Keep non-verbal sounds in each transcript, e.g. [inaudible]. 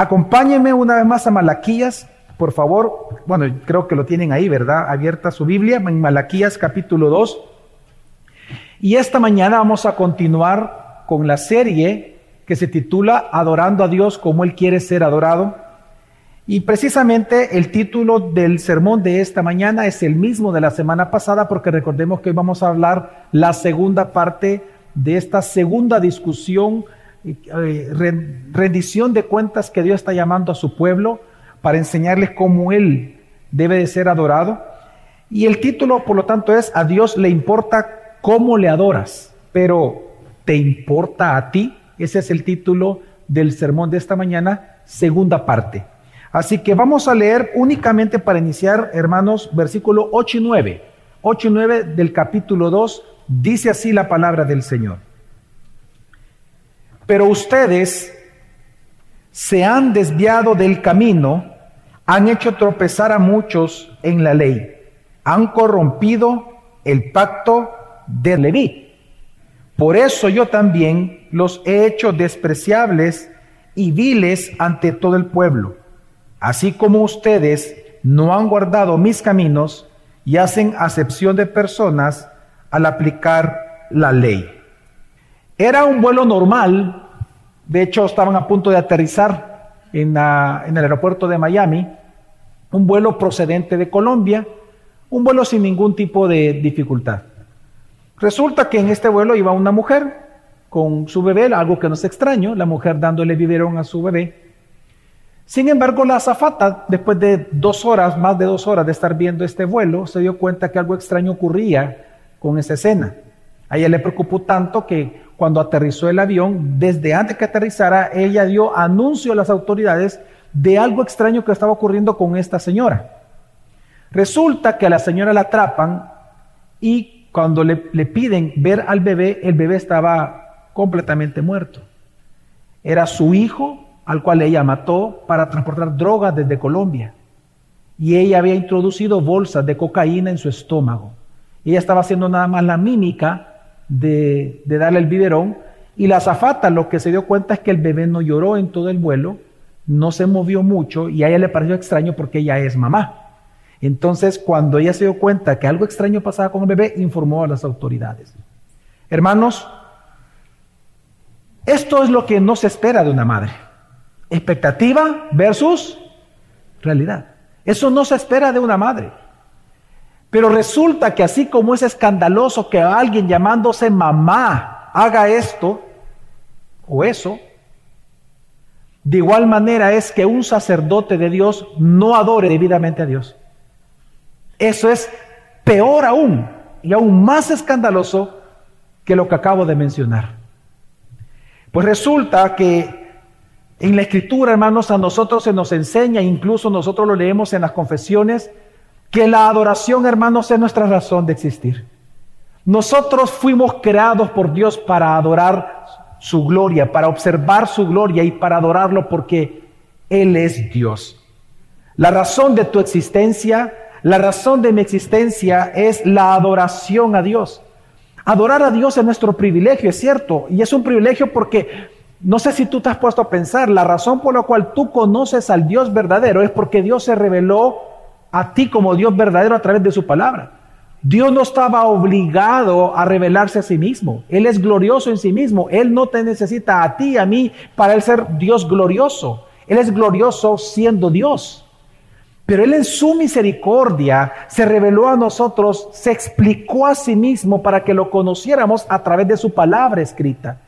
Acompáñenme una vez más a Malaquías, por favor. Bueno, creo que lo tienen ahí, ¿verdad? Abierta su Biblia en Malaquías capítulo 2. Y esta mañana vamos a continuar con la serie que se titula Adorando a Dios como Él quiere ser adorado. Y precisamente el título del sermón de esta mañana es el mismo de la semana pasada porque recordemos que hoy vamos a hablar la segunda parte de esta segunda discusión rendición de cuentas que Dios está llamando a su pueblo para enseñarles cómo Él debe de ser adorado. Y el título, por lo tanto, es A Dios le importa cómo le adoras, pero ¿te importa a ti? Ese es el título del sermón de esta mañana, segunda parte. Así que vamos a leer únicamente para iniciar, hermanos, versículo 8 y 9. 8 y 9 del capítulo 2, dice así la palabra del Señor. Pero ustedes se han desviado del camino, han hecho tropezar a muchos en la ley, han corrompido el pacto de Leví. Por eso yo también los he hecho despreciables y viles ante todo el pueblo. Así como ustedes no han guardado mis caminos y hacen acepción de personas al aplicar la ley. Era un vuelo normal, de hecho estaban a punto de aterrizar en, el aeropuerto de Miami, un vuelo procedente de Colombia, un vuelo sin ningún tipo de dificultad. Resulta que en este vuelo iba una mujer con su bebé, algo que no es extraño, la mujer dándole biberón a su bebé. Sin embargo, la azafata, después de dos horas, más de dos horas de estar viendo este vuelo, se dio cuenta que algo extraño ocurría con esa escena. A ella le preocupó tanto que cuando aterrizó el avión, desde antes que aterrizara, ella dio anuncio a las autoridades de algo extraño que estaba ocurriendo con esta señora. Resulta que a la señora la atrapan y cuando le, le piden ver al bebé, el bebé estaba completamente muerto. Era su hijo al cual ella mató para transportar drogas desde Colombia. Y ella había introducido bolsas de cocaína en su estómago. Ella estaba haciendo nada más la mímica de, darle el biberón y la azafata lo que se dio cuenta es que el bebé no lloró en todo el vuelo, no se movió mucho y a ella le pareció extraño porque ella es mamá. Entonces, cuando ella se dio cuenta que algo extraño pasaba con el bebé, informó a las autoridades. Hermanos, esto es lo que no se espera de una madre. Expectativa versus realidad. Eso no se espera de una madre. Pero resulta que así como es escandaloso que alguien llamándose mamá haga esto o eso, de igual manera es que un sacerdote de Dios no adore debidamente a Dios. Eso es peor aún y aún más escandaloso que lo que acabo de mencionar. Pues resulta que en la escritura, hermanos, a nosotros se nos enseña, incluso nosotros lo leemos en las confesiones, que la adoración, hermanos, es nuestra razón de existir. Nosotros fuimos creados por Dios para adorar su gloria, para observar su gloria y para adorarlo porque Él es Dios. La razón de tu existencia, la razón de mi existencia es la adoración a Dios. Adorar a Dios es nuestro privilegio, es cierto, y es un privilegio porque no sé si tú te has puesto a pensar, la razón por la cual tú conoces al Dios verdadero es porque Dios se reveló a ti como Dios verdadero a través de su palabra. Dios no estaba obligado a revelarse a sí mismo. Él es glorioso en sí mismo. Él no te necesita a ti, a mí, para él ser Dios glorioso. Él es glorioso siendo Dios. Pero Él en su misericordia se reveló a nosotros, se explicó a sí mismo para que lo conociéramos a través de su palabra escrita.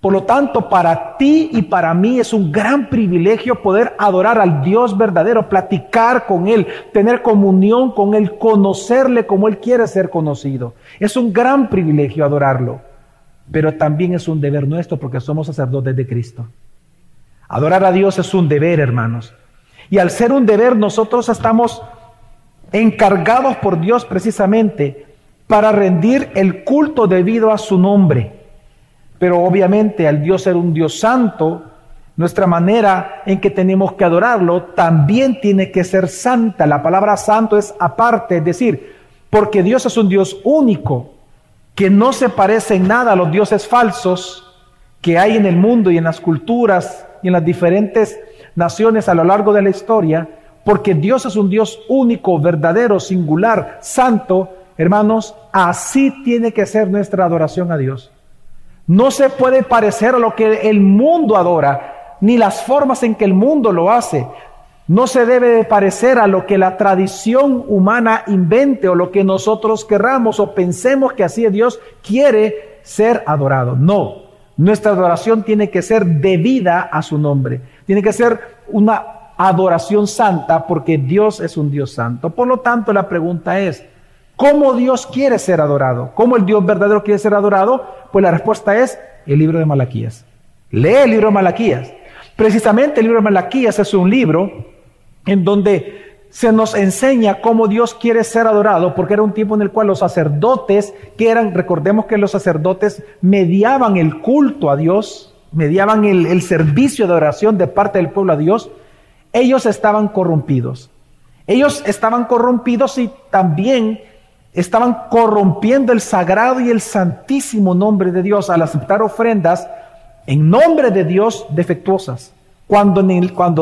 Por lo tanto, para ti y para mí es un gran privilegio poder adorar al Dios verdadero, platicar con Él, tener comunión con Él, conocerle como Él quiere ser conocido. Es un gran privilegio adorarlo, pero también es un deber nuestro porque somos sacerdotes de Cristo. Adorar a Dios es un deber, hermanos. Y al ser un deber, nosotros estamos encargados por Dios precisamente para rendir el culto debido a su nombre. Pero obviamente al Dios ser un Dios santo, nuestra manera en que tenemos que adorarlo también tiene que ser santa. La palabra santo es aparte, es decir, porque Dios es un Dios único, que no se parece en nada a los dioses falsos que hay en el mundo y en las culturas y en las diferentes naciones a lo largo de la historia, porque Dios es un Dios único, verdadero, singular, santo, hermanos, así tiene que ser nuestra adoración a Dios. No se puede parecer a lo que el mundo adora, ni las formas en que el mundo lo hace. No se debe de parecer a lo que la tradición humana invente o lo que nosotros querramos o pensemos que así Dios quiere ser adorado. No, nuestra adoración tiene que ser debida a su nombre. Tiene que ser una adoración santa porque Dios es un Dios santo. Por lo tanto, la pregunta es, ¿cómo Dios quiere ser adorado? ¿Cómo el Dios verdadero quiere ser adorado? Pues la respuesta es el libro de Malaquías. Lee el libro de Malaquías. Precisamente el libro de Malaquías es un libro en donde se nos enseña cómo Dios quiere ser adorado, porque era un tiempo en el cual los sacerdotes, que eran, recordemos que los sacerdotes mediaban el culto a Dios, mediaban el, el servicio de oración de parte del pueblo a Dios, ellos estaban corrompidos. Ellos estaban corrompidos y también estaban corrompiendo el sagrado y el santísimo nombre de Dios al aceptar ofrendas en nombre de Dios defectuosas. Cuando,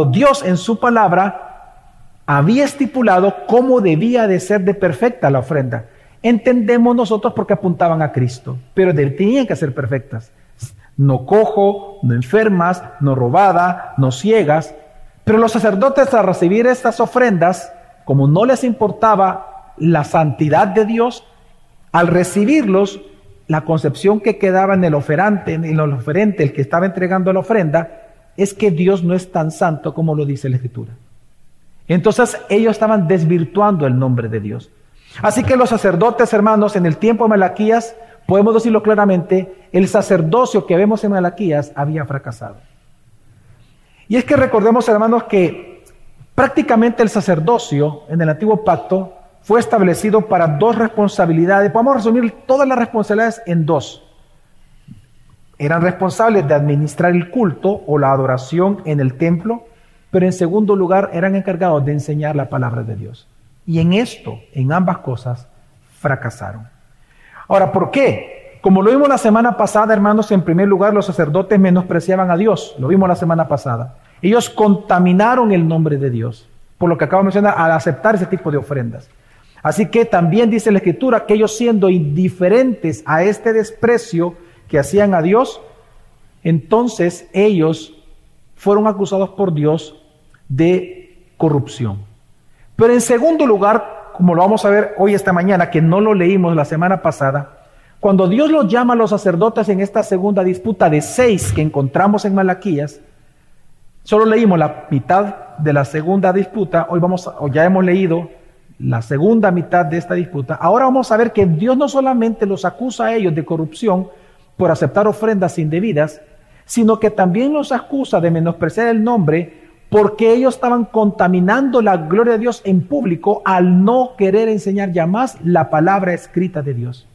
Dios en su palabra había estipulado cómo debía de ser de perfecta la ofrenda. Entendemos nosotros porque apuntaban a Cristo, pero tenían que ser perfectas. No cojo, no enfermas, no robada, no ciegas. Pero los sacerdotes al recibir estas ofrendas, como no les importaba la santidad de Dios, al recibirlos, la concepción que quedaba en el oferante, en el oferente, el que estaba entregando la ofrenda, es que Dios no es tan santo como lo dice la Escritura. Entonces ellos estaban desvirtuando el nombre de Dios. Así que los sacerdotes, hermanos, en el tiempo de Malaquías, podemos decirlo claramente, el sacerdocio que vemos en Malaquías había fracasado. Y es que recordemos, hermanos, que prácticamente el sacerdocio en el antiguo pacto fue establecido para dos responsabilidades. Podemos resumir todas las responsabilidades en dos. Eran responsables de administrar el culto o la adoración en el templo pero en segundo lugar eran encargados de enseñar la palabra de Dios. Y en esto, en ambas cosas, fracasaron. Ahora, ¿por qué? Como lo vimos la semana pasada, hermanos, en primer lugar los sacerdotes menospreciaban a Dios, lo vimos la semana pasada. Ellos contaminaron el nombre de Dios, por lo que acabo de mencionar, al aceptar ese tipo de ofrendas. Así que también dice la Escritura que ellos siendo indiferentes a este desprecio que hacían a Dios, entonces ellos fueron acusados por Dios de corrupción. Pero en segundo lugar, como lo vamos a ver hoy esta mañana, que no lo leímos la semana pasada, cuando Dios los llama a los sacerdotes en esta segunda disputa de seis que encontramos en Malaquías, solo leímos la mitad de la segunda disputa, hoy vamos, o ya hemos leído la segunda mitad de esta disputa, ahora vamos a ver que Dios no solamente los acusa a ellos de corrupción por aceptar ofrendas indebidas, sino que también los acusa de menospreciar el nombre porque ellos estaban contaminando la gloria de Dios en público al no querer enseñar ya más la palabra escrita de Dios.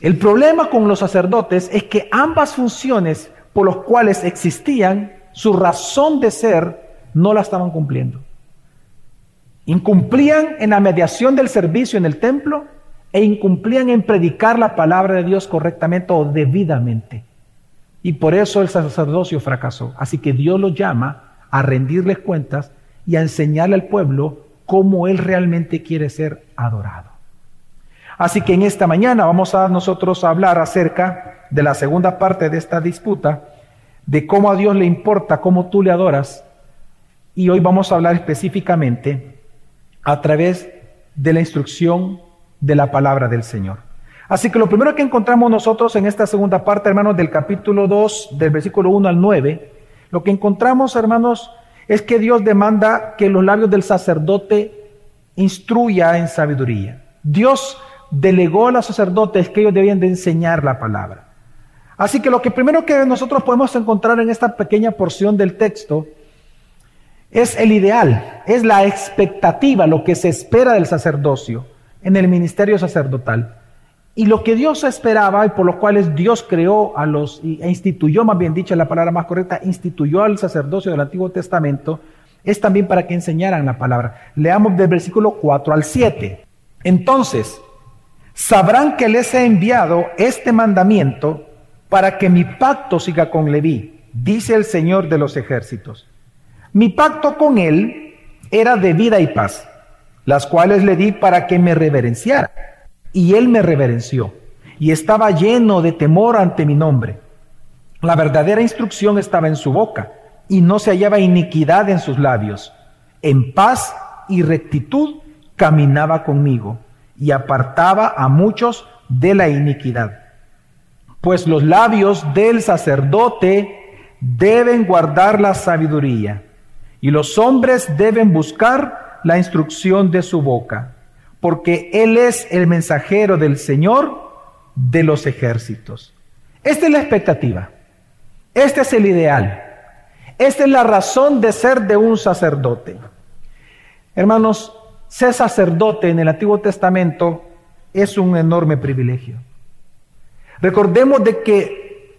El problema con los sacerdotes es que ambas funciones por las cuales existían, su razón de ser, no la estaban cumpliendo. Incumplían en la mediación del servicio en el templo e incumplían en predicar la palabra de Dios correctamente o debidamente. Y por eso el sacerdocio fracasó. Así que Dios los llama a rendirles cuentas y a enseñarle al pueblo cómo Él realmente quiere ser adorado. Así que en esta mañana vamos a nosotros a hablar acerca de la segunda parte de esta disputa, de cómo a Dios le importa cómo tú le adoras. Y hoy vamos a hablar específicamente a través de la instrucción de la palabra del Señor. Así que lo primero que encontramos nosotros en esta segunda parte, hermanos, del capítulo 2, del versículo 1 al 9, lo que encontramos, hermanos, es que Dios demanda que los labios del sacerdote instruya en sabiduría. Dios delegó a los sacerdotes que ellos debían de enseñar la palabra. Así que lo que primero que nosotros podemos encontrar en esta pequeña porción del texto es el ideal, es la expectativa, lo que se espera del sacerdocio en el ministerio sacerdotal. Y lo que Dios esperaba y por los cuales Dios creó a los, e instituyó, más bien dicho, la palabra más correcta, instituyó al sacerdocio del Antiguo Testamento, es también para que enseñaran la palabra. Leamos del versículo 4 al 7. Entonces, sabrán que les he enviado este mandamiento para que mi pacto siga con Leví, dice el Señor de los ejércitos. Mi pacto con él era de vida y paz, las cuales le di para que me reverenciara. Y él me reverenció, y estaba lleno de temor ante mi nombre. La verdadera instrucción estaba en su boca, y no se hallaba iniquidad en sus labios. En paz y rectitud caminaba conmigo, y apartaba a muchos de la iniquidad. Pues los labios del sacerdote deben guardar la sabiduría, y los hombres deben buscar la instrucción de su boca, porque Él es el mensajero del Señor de los ejércitos. Esta es la expectativa, este es el ideal, esta es la razón de ser de un sacerdote. Hermanos, ser sacerdote en el Antiguo Testamento es un enorme privilegio. Recordemos de que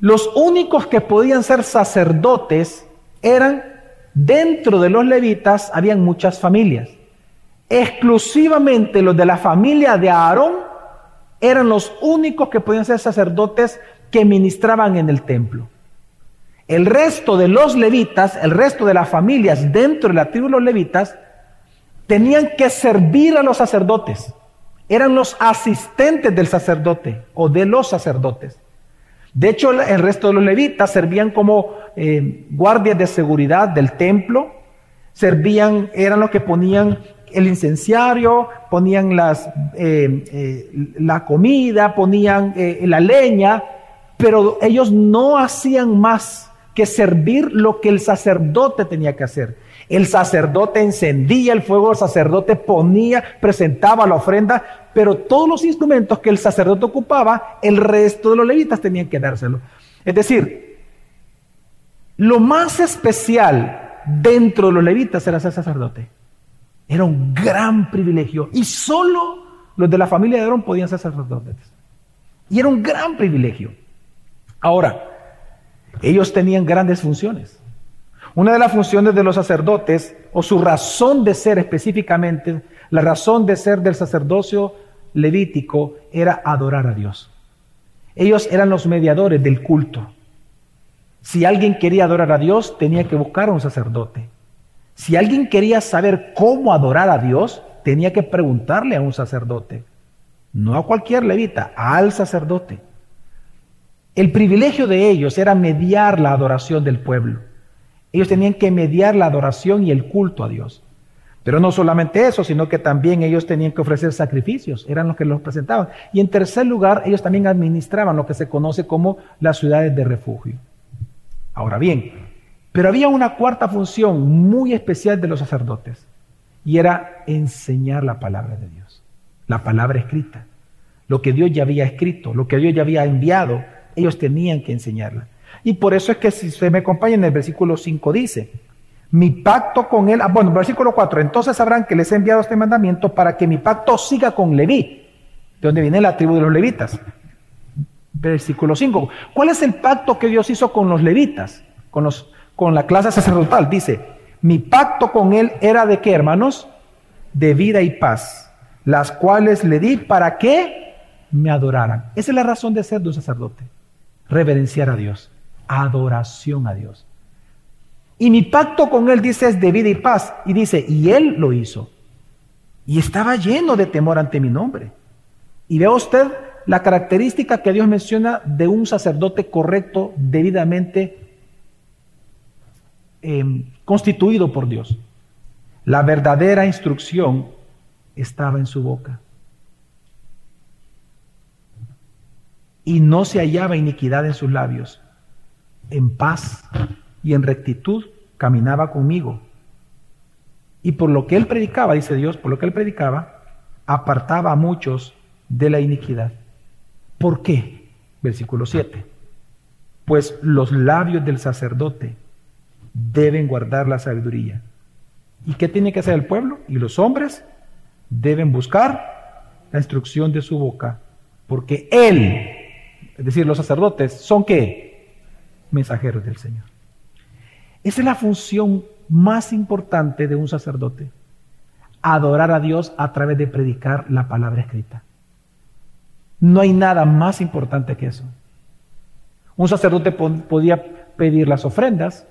los únicos que podían ser sacerdotes eran dentro de los levitas, habían muchas familias. Exclusivamente los de la familia de Aarón eran los únicos que podían ser sacerdotes que ministraban en el templo. El resto de los levitas, el resto de las familias dentro de la tribu de los levitas, tenían que servir a los sacerdotes eran los asistentes del sacerdote o de los sacerdotes. De hecho, el resto de los levitas servían como eh, guardias de seguridad del templo, servían, eran los que ponían el incenciario, ponían las, eh, eh, la comida, ponían la leña, pero ellos no hacían más que servir lo que el sacerdote tenía que hacer. El sacerdote encendía el fuego, el sacerdote ponía, presentaba la ofrenda, pero todos los instrumentos que el sacerdote ocupaba, el resto de los levitas tenían que dárselo. Es decir, lo más especial dentro de los levitas era ser sacerdote. Era un gran privilegio y solo los de la familia de Aarón podían ser sacerdotes. Y era un gran privilegio. Ahora, ellos tenían grandes funciones. Una de las funciones de los sacerdotes, o su razón de ser específicamente, la razón de ser del sacerdocio levítico era adorar a Dios. Ellos eran los mediadores del culto. Si alguien quería adorar a Dios, tenía que buscar a un sacerdote. Si alguien quería saber cómo adorar a Dios, tenía que preguntarle a un sacerdote. No a cualquier levita, al sacerdote. El privilegio de ellos era mediar la adoración del pueblo. Ellos tenían que mediar la adoración y el culto a Dios. Pero no solamente eso, sino que también ellos tenían que ofrecer sacrificios, eran los que los presentaban. Y en tercer lugar, ellos también administraban lo que se conoce como las ciudades de refugio. Ahora bien, pero había una cuarta función muy especial de los sacerdotes, y era enseñar la palabra de Dios, la palabra escrita, lo que Dios ya había escrito, lo que Dios ya había enviado, ellos tenían que enseñarla. Y por eso es que si se me acompaña en el versículo 5 dice, mi pacto con él, ah, bueno, versículo 4, entonces sabrán que les he enviado este mandamiento para que mi pacto siga con Leví, de donde viene la tribu de los levitas. Versículo 5, ¿cuál es el pacto que Dios hizo con los levitas, con, los, con la clase sacerdotal? Dice, mi pacto con él era de qué, hermanos? De vida y paz, las cuales le di para que me adoraran. Esa es la razón de ser de un sacerdote, reverenciar a Dios adoración a Dios. Y mi pacto con Él, dice, es de vida y paz. Y dice, y Él lo hizo. Y estaba lleno de temor ante mi nombre. Y vea usted la característica que Dios menciona de un sacerdote correcto, debidamente em, constituido por Dios. La verdadera instrucción estaba en su boca. Y no se hallaba iniquidad en sus labios en paz y en rectitud caminaba conmigo. Y por lo que él predicaba, dice Dios, por lo que él predicaba, apartaba a muchos de la iniquidad. ¿Por qué? Versículo 7. Pues los labios del sacerdote deben guardar la sabiduría. ¿Y qué tiene que hacer el pueblo? Y los hombres deben buscar la instrucción de su boca, porque él, es decir, los sacerdotes, son qué? Mensajeros del Señor. Esa es la función más importante de un sacerdote. Adorar a Dios a través de predicar la palabra escrita. No hay nada más importante que eso. Un sacerdote podía pedir las ofrendas,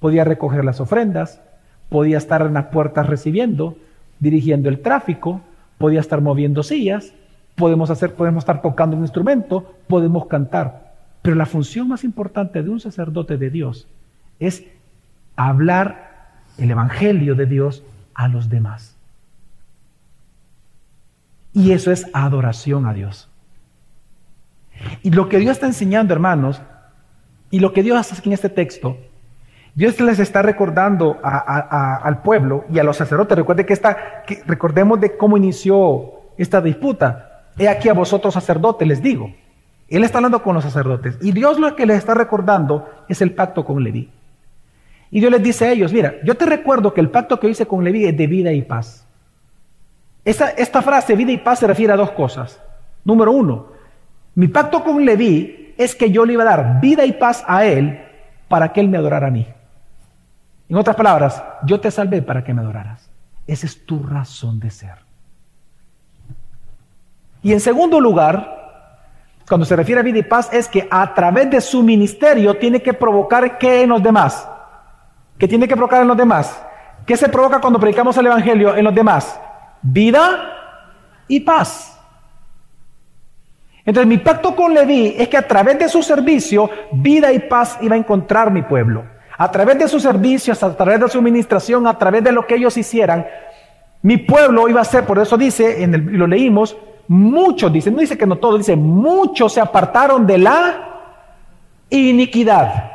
podía recoger las ofrendas, podía estar en las puertas recibiendo, dirigiendo el tráfico, podía estar moviendo sillas, podemos hacer, podemos estar tocando un instrumento, podemos cantar. Pero la función más importante de un sacerdote de Dios es hablar el evangelio de Dios a los demás. Y eso es adoración a Dios. Y lo que Dios está enseñando, hermanos, y lo que Dios hace aquí en este texto, Dios les está recordando al pueblo y a los sacerdotes. Recuerde que, esta, recordemos de cómo inició esta disputa. He aquí a vosotros sacerdotes, les digo. Él está hablando con los sacerdotes. Y Dios lo que les está recordando es el pacto con Leví. Y Dios les dice a ellos, mira, yo te recuerdo que el pacto que hice con Leví es de vida y paz. Esta, frase, vida y paz, se refiere a dos cosas. Número uno, mi pacto con Leví es que yo le iba a dar vida y paz a él para que él me adorara a mí. En otras palabras, yo te salvé para que me adoraras. Esa es tu razón de ser. Y en segundo lugar, cuando se refiere a vida y paz, es que a través de su ministerio tiene que provocar qué en los demás. ¿Qué tiene que provocar en los demás? ¿Qué se provoca cuando predicamos el Evangelio en los demás? Vida y paz. Entonces mi pacto con Leví es que a través de su servicio, vida y paz iba a encontrar mi pueblo. A través de sus servicios, a través de su administración, a través de lo que ellos hicieran, mi pueblo iba a ser, por eso dice, en lo leímos, muchos, dice, no dice que no todos, dice, muchos se apartaron de la iniquidad.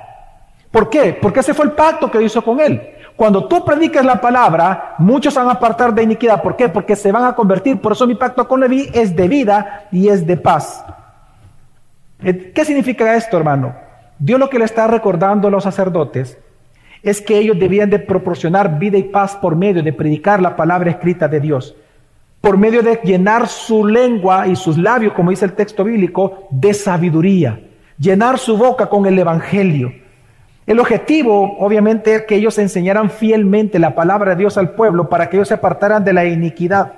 ¿Por qué? Porque ese fue el pacto que hizo con él. Cuando tú predicas la palabra, muchos van a apartar de iniquidad. ¿Por qué? Porque se van a convertir. Por eso mi pacto con Leví es de vida y es de paz. Eh, ¿Qué significa esto, hermano? Dios lo que le está recordando a los sacerdotes es que ellos debían de proporcionar vida y paz por medio de predicar la palabra escrita de Dios, por medio de llenar su lengua y sus labios, como dice el texto bíblico, de sabiduría, llenar su boca con el Evangelio. El objetivo, obviamente, es que ellos enseñaran fielmente la palabra de Dios al pueblo para que ellos se apartaran de la iniquidad.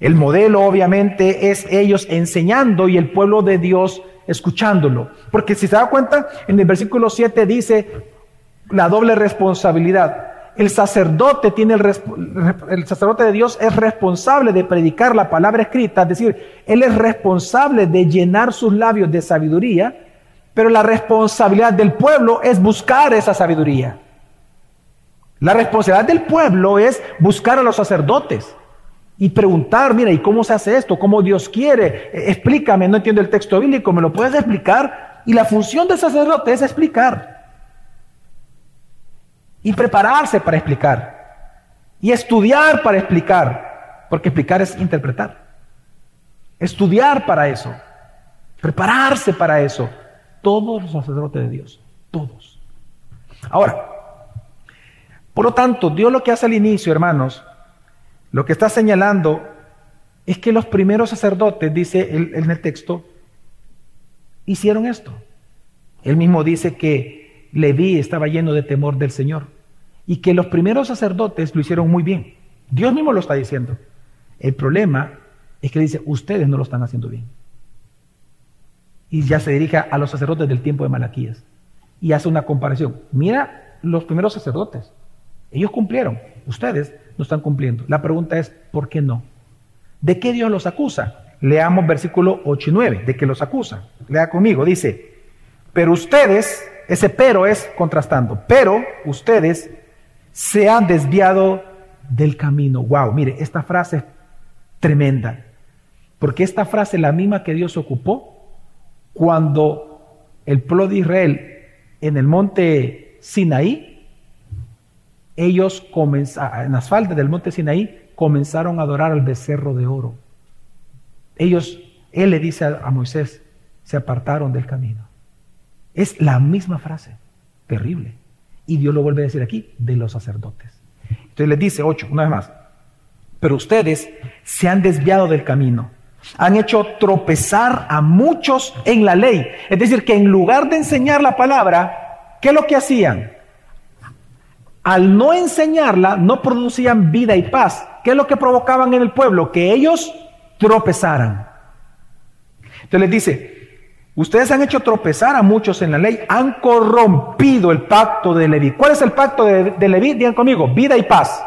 El modelo, obviamente, es ellos enseñando y el pueblo de Dios escuchándolo. Porque si se da cuenta, en el versículo 7 dice la doble responsabilidad. El sacerdote tiene el, el, sacerdote de Dios es responsable de predicar la palabra escrita, es decir, él es responsable de llenar sus labios de sabiduría pero la responsabilidad del pueblo es buscar esa sabiduría. La responsabilidad del pueblo es buscar a los sacerdotes y preguntar, mira, ¿y cómo se hace esto? ¿Cómo Dios quiere? E, explícame, no entiendo el texto bíblico, ¿me lo puedes explicar? Y la función del sacerdote es explicar. Y prepararse para explicar. Y estudiar para explicar. Porque explicar es interpretar. Estudiar para eso. Prepararse para eso. Todos los sacerdotes de Dios, todos. Ahora, por lo tanto, Dios lo que hace al inicio, hermanos, lo que está señalando es que los primeros sacerdotes, dice en el texto, hicieron esto. Él mismo dice que Leví estaba lleno de temor del Señor y que los primeros sacerdotes lo hicieron muy bien. Dios mismo lo está diciendo. El problema es que dice, ustedes no lo están haciendo bien y ya se dirige a los sacerdotes del tiempo de Malaquías y hace una comparación. Mira los primeros sacerdotes, ellos cumplieron, ustedes no están cumpliendo. La pregunta es, ¿por qué no? ¿De qué Dios los acusa? Leamos versículo 8 y 9, de qué los acusa. Lea conmigo, dice, pero ustedes, ese pero es contrastando, pero ustedes se han desviado del camino. Wow, mire, esta frase es tremenda, porque esta frase es la misma que Dios ocupó cuando el pueblo de Israel en el monte Sinaí, ellos comenzaron, en las faldas del monte Sinaí, comenzaron a adorar al becerro de oro. Ellos, él le dice a, Moisés, se apartaron del camino. Es la misma frase, terrible. Y Dios lo vuelve a decir aquí, de los sacerdotes. Entonces les dice, ocho, una vez más, pero ustedes se han desviado del camino han hecho tropezar a muchos en la ley. Es decir, que en lugar de enseñar la palabra, ¿qué es lo que hacían? Al no enseñarla, no producían vida y paz. ¿Qué es lo que provocaban en el pueblo? Que ellos tropezaran. Entonces les dice, Ustedes han hecho tropezar a muchos en la ley, han corrompido el pacto de Leví. ¿Cuál es el pacto de, de Leví? Digan conmigo, vida y paz.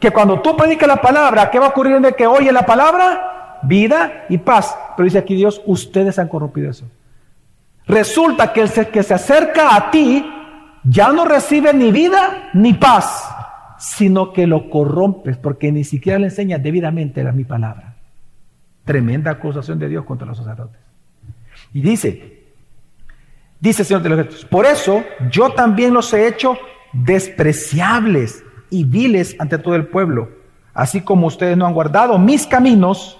Que cuando tú predicas la palabra, ¿qué va a ocurrir de que oye la palabra? Vida y paz. Pero dice aquí Dios, ustedes han corrompido eso. Resulta que el que se acerca a ti ya no recibe ni vida ni paz, sino que lo corrompes porque ni siquiera le enseñas debidamente la mi palabra. Tremenda acusación de Dios contra los sacerdotes. Y dice, dice el Señor de los ejércitos, por eso yo también los he hecho despreciables y viles ante todo el pueblo, así como ustedes no han guardado mis caminos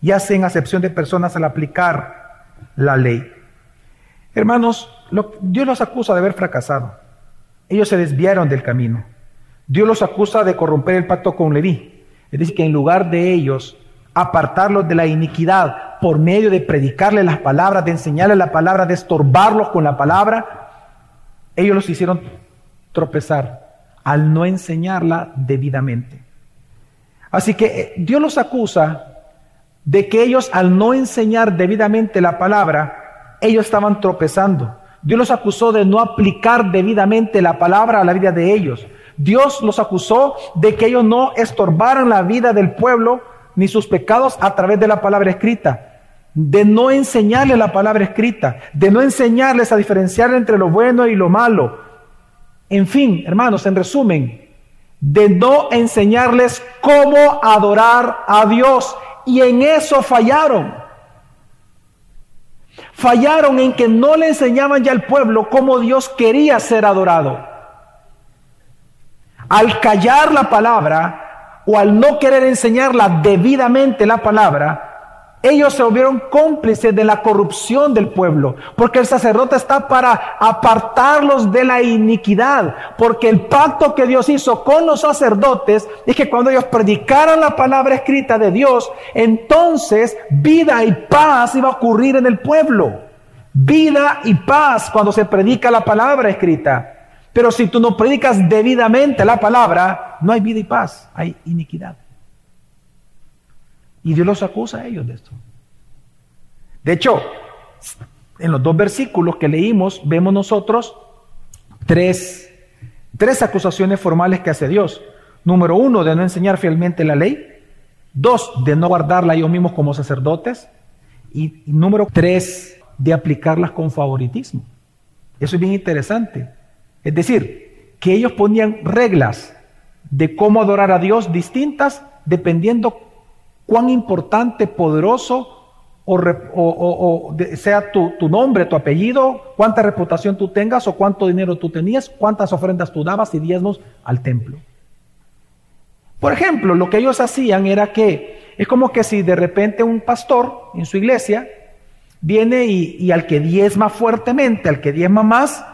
y hacen acepción de personas al aplicar la ley. Hermanos, Dios los acusa de haber fracasado. Ellos se desviaron del camino. Dios los acusa de corromper el pacto con Leví. Es decir, que en lugar de ellos apartarlos de la iniquidad por medio de predicarles las palabras, de enseñarles la palabra, de estorbarlos con la palabra, ellos los hicieron tropezar al no enseñarla debidamente. Así que eh, Dios los acusa de que ellos al no enseñar debidamente la palabra, ellos estaban tropezando. Dios los acusó de no aplicar debidamente la palabra a la vida de ellos. Dios los acusó de que ellos no estorbaran la vida del pueblo ni sus pecados a través de la palabra escrita, de no enseñarles la palabra escrita, de no enseñarles a diferenciar entre lo bueno y lo malo. En fin, hermanos, en resumen, de no enseñarles cómo adorar a Dios. Y en eso fallaron. Fallaron en que no le enseñaban ya al pueblo cómo Dios quería ser adorado. Al callar la palabra, o al no querer enseñarla debidamente la palabra, ellos se volvieron cómplices de la corrupción del pueblo, porque el sacerdote está para apartarlos de la iniquidad, porque el pacto que Dios hizo con los sacerdotes es que cuando ellos predicaran la palabra escrita de Dios, entonces vida y paz iba a ocurrir en el pueblo. Vida y paz cuando se predica la palabra escrita. Pero si tú no predicas debidamente la palabra, no hay vida y paz, hay iniquidad. Y Dios los acusa a ellos de esto. De hecho, en los dos versículos que leímos, vemos nosotros tres, tres acusaciones formales que hace Dios. Número uno, de no enseñar fielmente la ley. Dos, de no guardarla ellos mismos como sacerdotes. Y, y número tres, de aplicarlas con favoritismo. Eso es bien interesante. Es decir, que ellos ponían reglas de cómo adorar a Dios distintas dependiendo cuán importante, poderoso o, sea tu, nombre, tu apellido, cuánta reputación tú tengas o cuánto dinero tú tenías, cuántas ofrendas tú dabas y diezmos al templo. Por ejemplo, lo que ellos hacían era que es como que si de repente un pastor en su iglesia viene y, al que diezma fuertemente, al que diezma más,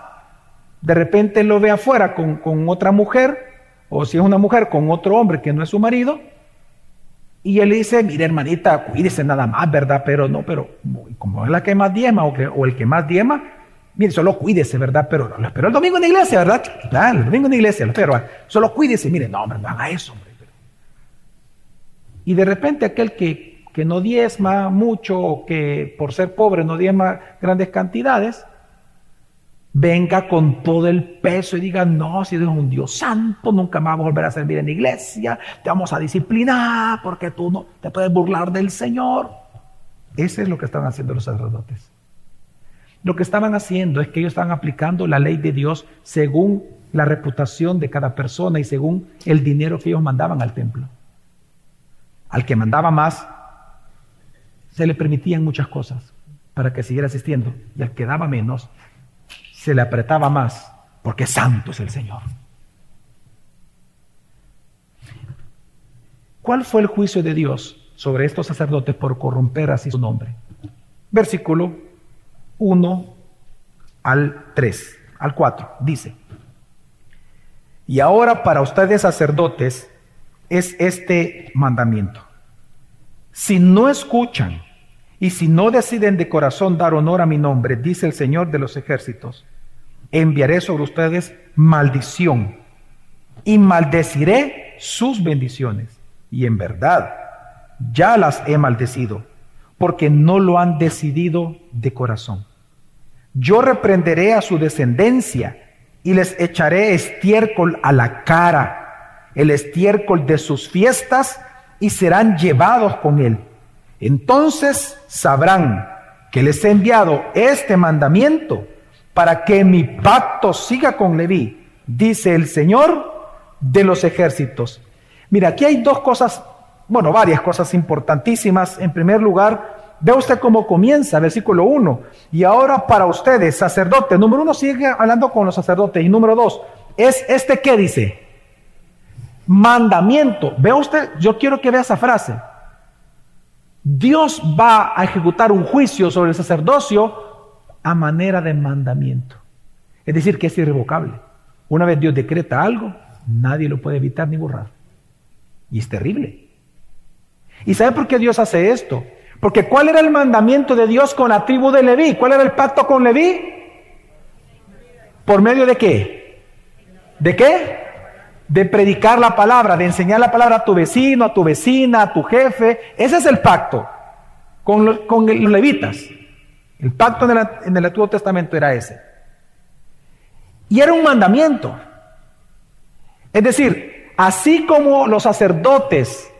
de repente lo ve afuera con, otra mujer, o si es una mujer con otro hombre que no es su marido, y él dice, mire hermanita, cuídese nada más, ¿verdad? Pero no, pero como es la que más diema o, que, o el que más diema, mire, solo cuídese, ¿verdad? Pero lo espero el domingo en la iglesia, ¿verdad? Claro, el domingo en la iglesia, lo espero. Solo cuídese, mire, no, hombre, no haga eso, hombre. Y de repente aquel que, que no diezma mucho o que por ser pobre no diezma grandes cantidades, venga con todo el peso y diga, no, si eres un Dios santo, nunca más vas a volver a servir en la iglesia, te vamos a disciplinar porque tú no te puedes burlar del Señor. Ese es lo que estaban haciendo los sacerdotes. Lo que estaban haciendo es que ellos estaban aplicando la ley de Dios según la reputación de cada persona y según el dinero que ellos mandaban al templo. Al que mandaba más, se le permitían muchas cosas para que siguiera asistiendo y al que daba menos, se le apretaba más, porque santo es el Señor. ¿Cuál fue el juicio de Dios sobre estos sacerdotes por corromper así su nombre? Versículo 1 al 3, al 4, dice, y ahora para ustedes sacerdotes es este mandamiento. Si no escuchan y si no deciden de corazón dar honor a mi nombre, dice el Señor de los ejércitos, enviaré sobre ustedes maldición y maldeciré sus bendiciones. Y en verdad, ya las he maldecido, porque no lo han decidido de corazón. Yo reprenderé a su descendencia y les echaré estiércol a la cara, el estiércol de sus fiestas, y serán llevados con él. Entonces sabrán que les he enviado este mandamiento para que mi pacto siga con Leví, dice el Señor de los ejércitos. Mira, aquí hay dos cosas, bueno, varias cosas importantísimas. En primer lugar, ve usted cómo comienza, versículo 1. Y ahora para ustedes, sacerdotes, número uno sigue hablando con los sacerdotes. Y número dos, es este que dice, mandamiento. Ve usted, yo quiero que vea esa frase. Dios va a ejecutar un juicio sobre el sacerdocio a manera de mandamiento. Es decir, que es irrevocable. Una vez Dios decreta algo, nadie lo puede evitar ni borrar. Y es terrible. ¿Y sabe por qué Dios hace esto? Porque ¿cuál era el mandamiento de Dios con la tribu de Leví? ¿Cuál era el pacto con Leví? ¿Por medio de qué? ¿De qué? De predicar la palabra, de enseñar la palabra a tu vecino, a tu vecina, a tu jefe. Ese es el pacto con, con los levitas. El pacto en el, Antiguo Testamento era ese. Y era un mandamiento. Es decir, así como los sacerdotes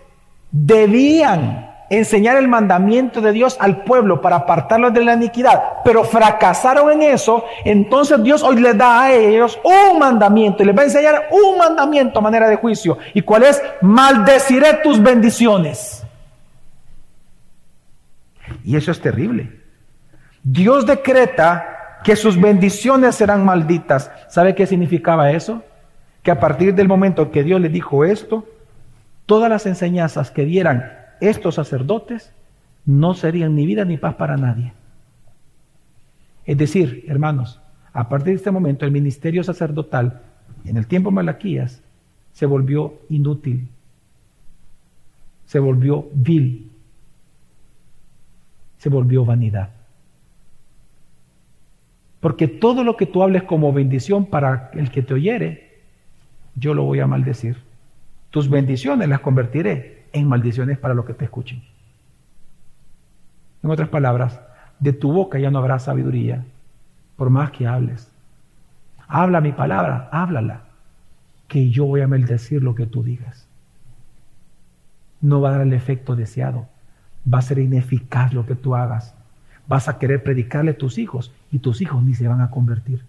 debían enseñar el mandamiento de Dios al pueblo para apartarlos de la iniquidad, pero fracasaron en eso, entonces Dios hoy les da a ellos un mandamiento y les va a enseñar un mandamiento a manera de juicio. ¿Y cuál es? Maldeciré tus bendiciones. Y eso es terrible. Dios decreta que sus bendiciones serán malditas. ¿Sabe qué significaba eso? Que a partir del momento que Dios le dijo esto, todas las enseñanzas que dieran estos sacerdotes no serían ni vida ni paz para nadie. Es decir, hermanos, a partir de este momento el ministerio sacerdotal en el tiempo de Malaquías se volvió inútil, se volvió vil, se volvió vanidad. Porque todo lo que tú hables como bendición para el que te oyere, yo lo voy a maldecir. Tus bendiciones las convertiré en maldiciones para los que te escuchen. En otras palabras, de tu boca ya no habrá sabiduría, por más que hables. Habla mi palabra, háblala, que yo voy a maldecir lo que tú digas. No va a dar el efecto deseado, va a ser ineficaz lo que tú hagas. Vas a querer predicarle a tus hijos y tus hijos ni se van a convertir.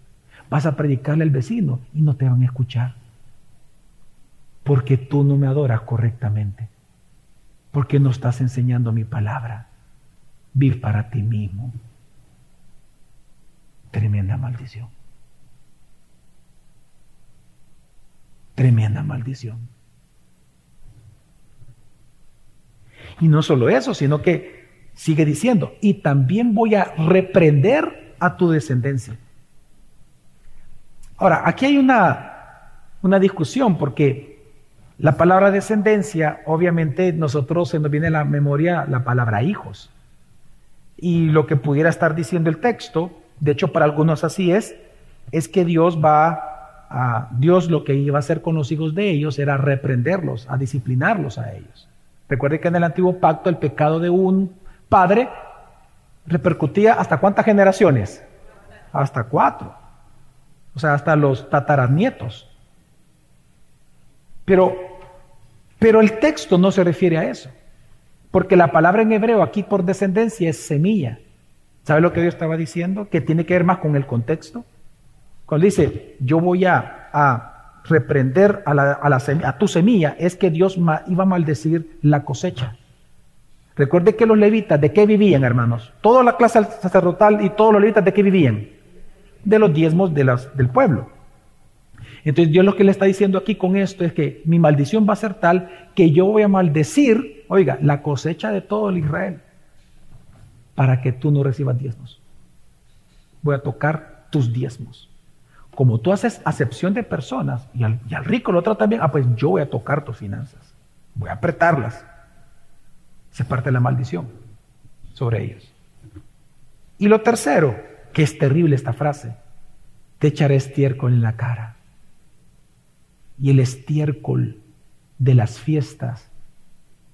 Vas a predicarle al vecino y no te van a escuchar. Porque tú no me adoras correctamente porque no estás enseñando mi palabra. Vive para ti mismo. Tremenda maldición. Tremenda maldición. Y no solo eso, sino que sigue diciendo, y también voy a reprender a tu descendencia. Ahora, aquí hay una, una discusión porque la palabra descendencia, obviamente nosotros se nos viene a la memoria la palabra hijos. Y lo que pudiera estar diciendo el texto, de hecho para algunos así es, es que Dios va a, Dios lo que iba a hacer con los hijos de ellos era reprenderlos, a disciplinarlos a ellos. Recuerde que en el antiguo pacto el pecado de un padre repercutía hasta cuántas generaciones? Hasta cuatro. O sea, hasta los tataranietos. Pero pero el texto no se refiere a eso, porque la palabra en hebreo aquí por descendencia es semilla. ¿Sabe lo que Dios estaba diciendo? Que tiene que ver más con el contexto. Cuando dice, yo voy a, reprender a, la, a, tu semilla, es que Dios iba a maldecir la cosecha. Recuerde que los levitas, ¿de qué vivían, hermanos? Toda la clase sacerdotal y todos los levitas, ¿de qué vivían? De los diezmos de las, del pueblo. Entonces Dios lo que le está diciendo aquí con esto es que mi maldición va a ser tal que yo voy a maldecir, oiga, la cosecha de todo el Israel para que tú no recibas diezmos. Voy a tocar tus diezmos. Como tú haces acepción de personas y al, rico lo trata bien, ah, pues yo voy a tocar tus finanzas. Voy a apretarlas. Se parte la maldición sobre ellos. Y lo tercero, que es terrible esta frase, te echaré estiércol en la cara y el estiércol de las fiestas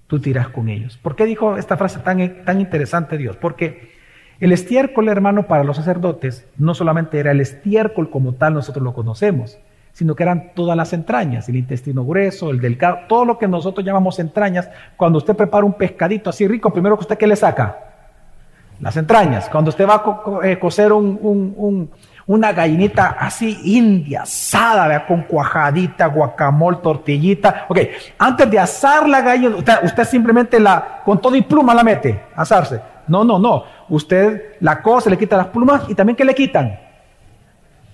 tú te irás con ellos. ¿Por qué dijo esta frase tan, tan interesante Dios? Porque el estiércol, hermano, para los sacerdotes no solamente era el estiércol como tal, nosotros lo conocemos, sino que eran todas las entrañas, el intestino grueso, el delgado, todo lo que nosotros llamamos entrañas. Cuando usted prepara un pescadito así rico, primero que usted, ¿qué le saca? Las entrañas. Cuando usted va a eh, cocer una gallinita así india, asada, con cuajadita, guacamole, tortillita. Ok, antes de asar la gallina, usted, simplemente la, con todo y pluma la mete, asarse. No, no, no. Usted la cose, le quita las plumas y también ¿qué le quitan?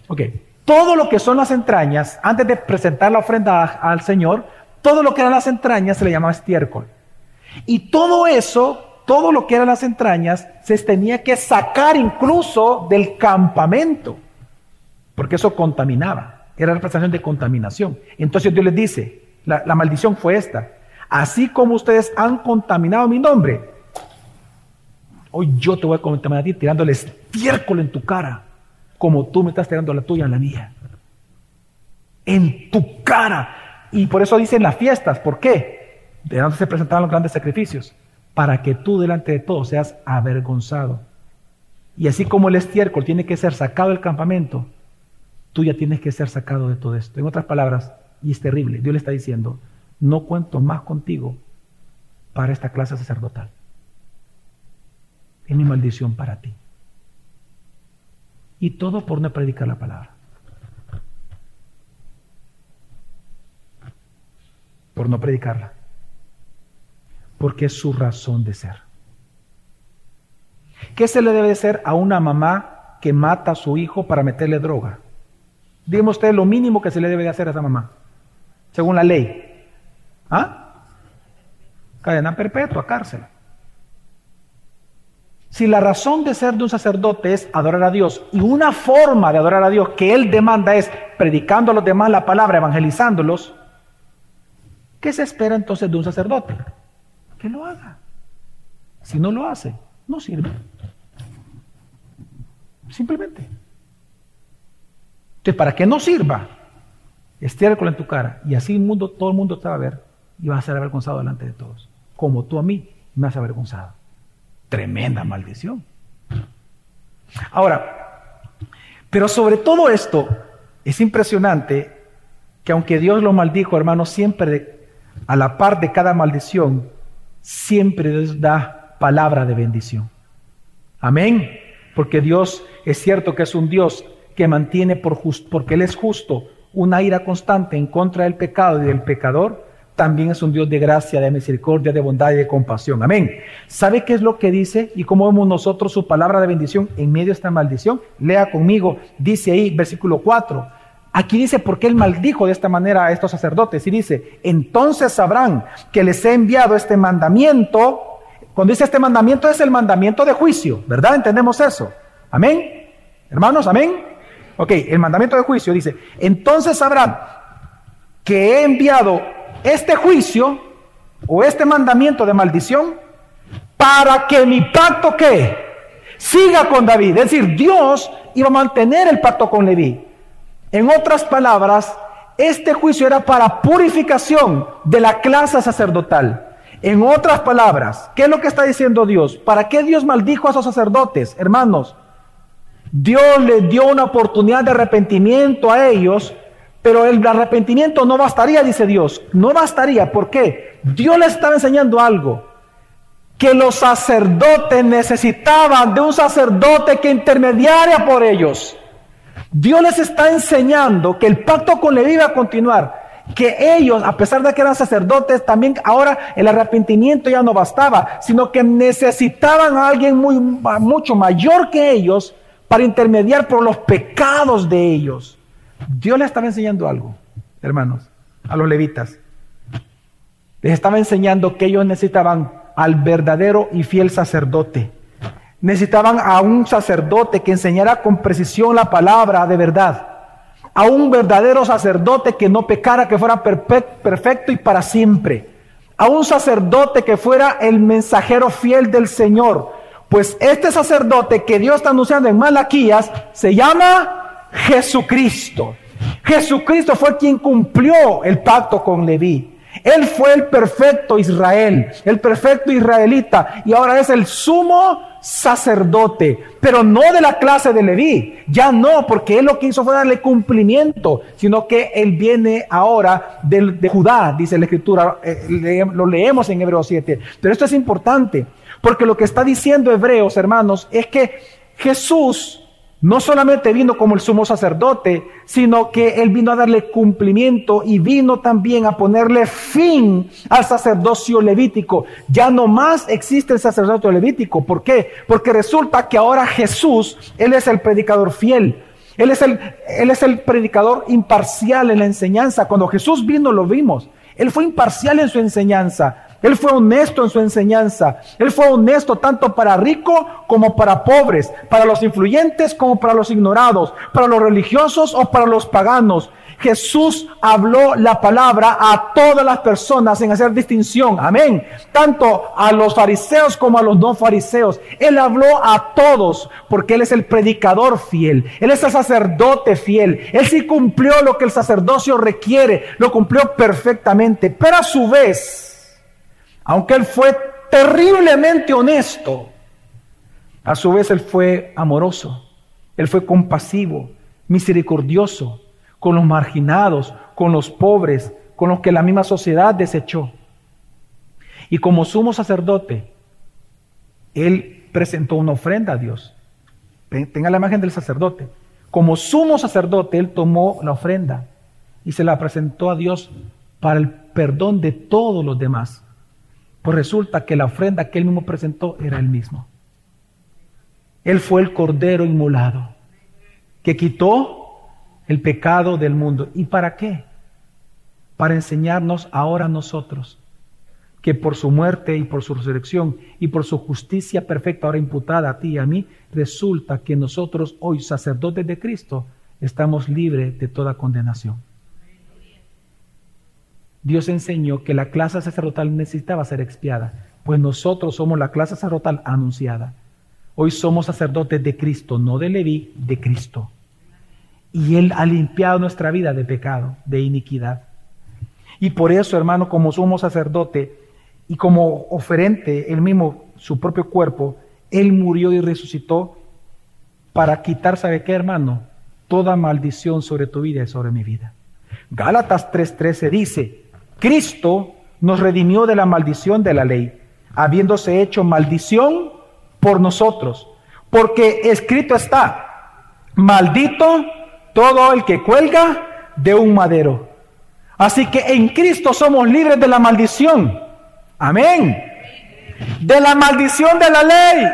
Ok, todo lo que son las entrañas, antes de presentar la ofrenda al Señor, todo lo que eran las entrañas se le llamaba estiércol. Y todo eso, todo lo que eran las entrañas, se tenía que sacar incluso del campamento, porque eso contaminaba, era representación de contaminación. Entonces Dios les dice, la, la maldición fue esta, así como ustedes han contaminado mi nombre, hoy yo te voy a contaminar a ti tirándole estiércol en tu cara como tú me estás tirando la tuya en la mía. En tu cara. Y por eso dicen las fiestas. ¿Por qué? De dónde se presentaban los grandes sacrificios. Para que tú delante de todos seas avergonzado. Y así como el estiércol tiene que ser sacado del campamento, tú ya tienes que ser sacado de todo esto. En otras palabras, y es terrible, Dios le está diciendo, no cuento más contigo para esta clase sacerdotal. Es mi maldición para ti. Y todo por no predicar la palabra. Por no predicarla. Porque es su razón de ser. ¿Qué se le debe ser a una mamá que mata a su hijo para meterle droga? Dígame usted lo mínimo que se le debe de hacer a esa mamá, según la ley. ¿Ah? Cadena perpetua, cárcel. Si la razón de ser de un sacerdote es adorar a Dios y una forma de adorar a Dios que él demanda es predicando a los demás la palabra, evangelizándolos, ¿qué se espera entonces de un sacerdote? Que lo haga. Si no lo hace, no sirve. Simplemente. Entonces, para que no sirva, estiércol en tu cara y así el mundo, todo el mundo te va a ver y vas a ser avergonzado delante de todos, como tú a mí me has avergonzado. Tremenda maldición. Ahora, pero sobre todo esto, es impresionante que aunque Dios lo maldijo, hermano, siempre a la par de cada maldición, siempre Dios da palabra de bendición. Amén. Porque Dios es cierto que es un Dios que mantiene por porque Él es justo, una ira constante en contra del pecado y del pecador, también es un Dios de gracia, de misericordia, de bondad y de compasión. Amén. ¿Sabe qué es lo que dice y cómo vemos nosotros su palabra de bendición en medio de esta maldición? Lea conmigo, dice ahí, versículo 4. Aquí dice por qué él maldijo de esta manera a estos sacerdotes. Y dice, entonces sabrán que les he enviado este mandamiento. Cuando dice este mandamiento es el mandamiento de juicio, ¿verdad? ¿Entendemos eso? Amén. Hermanos, amén. Ok, el mandamiento de juicio dice, entonces sabrán que he enviado este juicio o este mandamiento de maldición para que mi pacto que siga con David. Es decir, Dios iba a mantener el pacto con Leví. En otras palabras, este juicio era para purificación de la clase sacerdotal. En otras palabras, ¿qué es lo que está diciendo Dios? ¿Para qué Dios maldijo a esos sacerdotes, hermanos? Dios les dio una oportunidad de arrepentimiento a ellos pero el arrepentimiento no bastaría, dice Dios. No bastaría. ¿Por qué? Dios les estaba enseñando algo. Que los sacerdotes necesitaban de un sacerdote que intermediara por ellos. Dios les está enseñando que el pacto con Leví iba a continuar. Que ellos, a pesar de que eran sacerdotes, también ahora el arrepentimiento ya no bastaba, sino que necesitaban a alguien muy, mucho mayor que ellos para intermediar por los pecados de ellos. Dios les estaba enseñando algo, hermanos, a los levitas. Les estaba enseñando que ellos necesitaban al verdadero y fiel sacerdote. Necesitaban a un sacerdote que enseñara con precisión la palabra de verdad. A un verdadero sacerdote que no pecara, que fuera perfecto y para siempre. A un sacerdote que fuera el mensajero fiel del Señor. Pues este sacerdote que Dios está anunciando en Malaquías se llama Jesucristo. Jesucristo fue quien cumplió el pacto con Leví. Él fue el perfecto Israel, el perfecto israelita, y ahora es el sumo sacerdote, pero no de la clase de Leví, ya no, porque él lo que hizo fue darle cumplimiento, sino que él viene ahora de, Judá, dice la escritura, eh, lo leemos en Hebreos 7. Pero esto es importante, porque lo que está diciendo Hebreos, hermanos, es que Jesús no solamente vino como el sumo sacerdote, sino que Él vino a darle cumplimiento y vino también a ponerle fin al sacerdocio levítico. Ya no más existe el sacerdocio levítico. ¿Por qué? Porque resulta que ahora Jesús, Él es el predicador fiel. Él es el, él es el predicador imparcial en la enseñanza. Cuando Jesús vino lo vimos. Él fue imparcial en su enseñanza. Él fue honesto en su enseñanza. Él fue honesto tanto para rico como para pobres, para los influyentes como para los ignorados, para los religiosos o para los paganos. Jesús habló la palabra a todas las personas sin hacer distinción. Amén. Tanto a los fariseos como a los no fariseos. Él habló a todos porque Él es el predicador fiel. Él es el sacerdote fiel. Él sí cumplió lo que el sacerdocio requiere. Lo cumplió perfectamente. Pero a su vez, aunque él fue terriblemente honesto, a su vez él fue amoroso, él fue compasivo, misericordioso con los marginados, con los pobres, con los que la misma sociedad desechó. Y como sumo sacerdote, él presentó una ofrenda a Dios. Tenga la imagen del sacerdote. Como sumo sacerdote, él tomó la ofrenda y se la presentó a Dios para el perdón de todos los demás. Pues resulta que la ofrenda que él mismo presentó era él mismo. Él fue el cordero inmolado que quitó el pecado del mundo. ¿Y para qué? Para enseñarnos ahora a nosotros que por su muerte y por su resurrección y por su justicia perfecta ahora imputada a ti y a mí, resulta que nosotros hoy, sacerdotes de Cristo, estamos libres de toda condenación. Dios enseñó que la clase sacerdotal necesitaba ser expiada, pues nosotros somos la clase sacerdotal anunciada. Hoy somos sacerdotes de Cristo, no de Leví, de Cristo. Y Él ha limpiado nuestra vida de pecado, de iniquidad. Y por eso, hermano, como somos sacerdote y como oferente, Él mismo, su propio cuerpo, Él murió y resucitó para quitar, ¿sabe qué, hermano? Toda maldición sobre tu vida y sobre mi vida. Gálatas 3:13 dice, Cristo nos redimió de la maldición de la ley, habiéndose hecho maldición por nosotros, porque escrito está, maldito todo el que cuelga de un madero. Así que en Cristo somos libres de la maldición. Amén. De la maldición de la ley.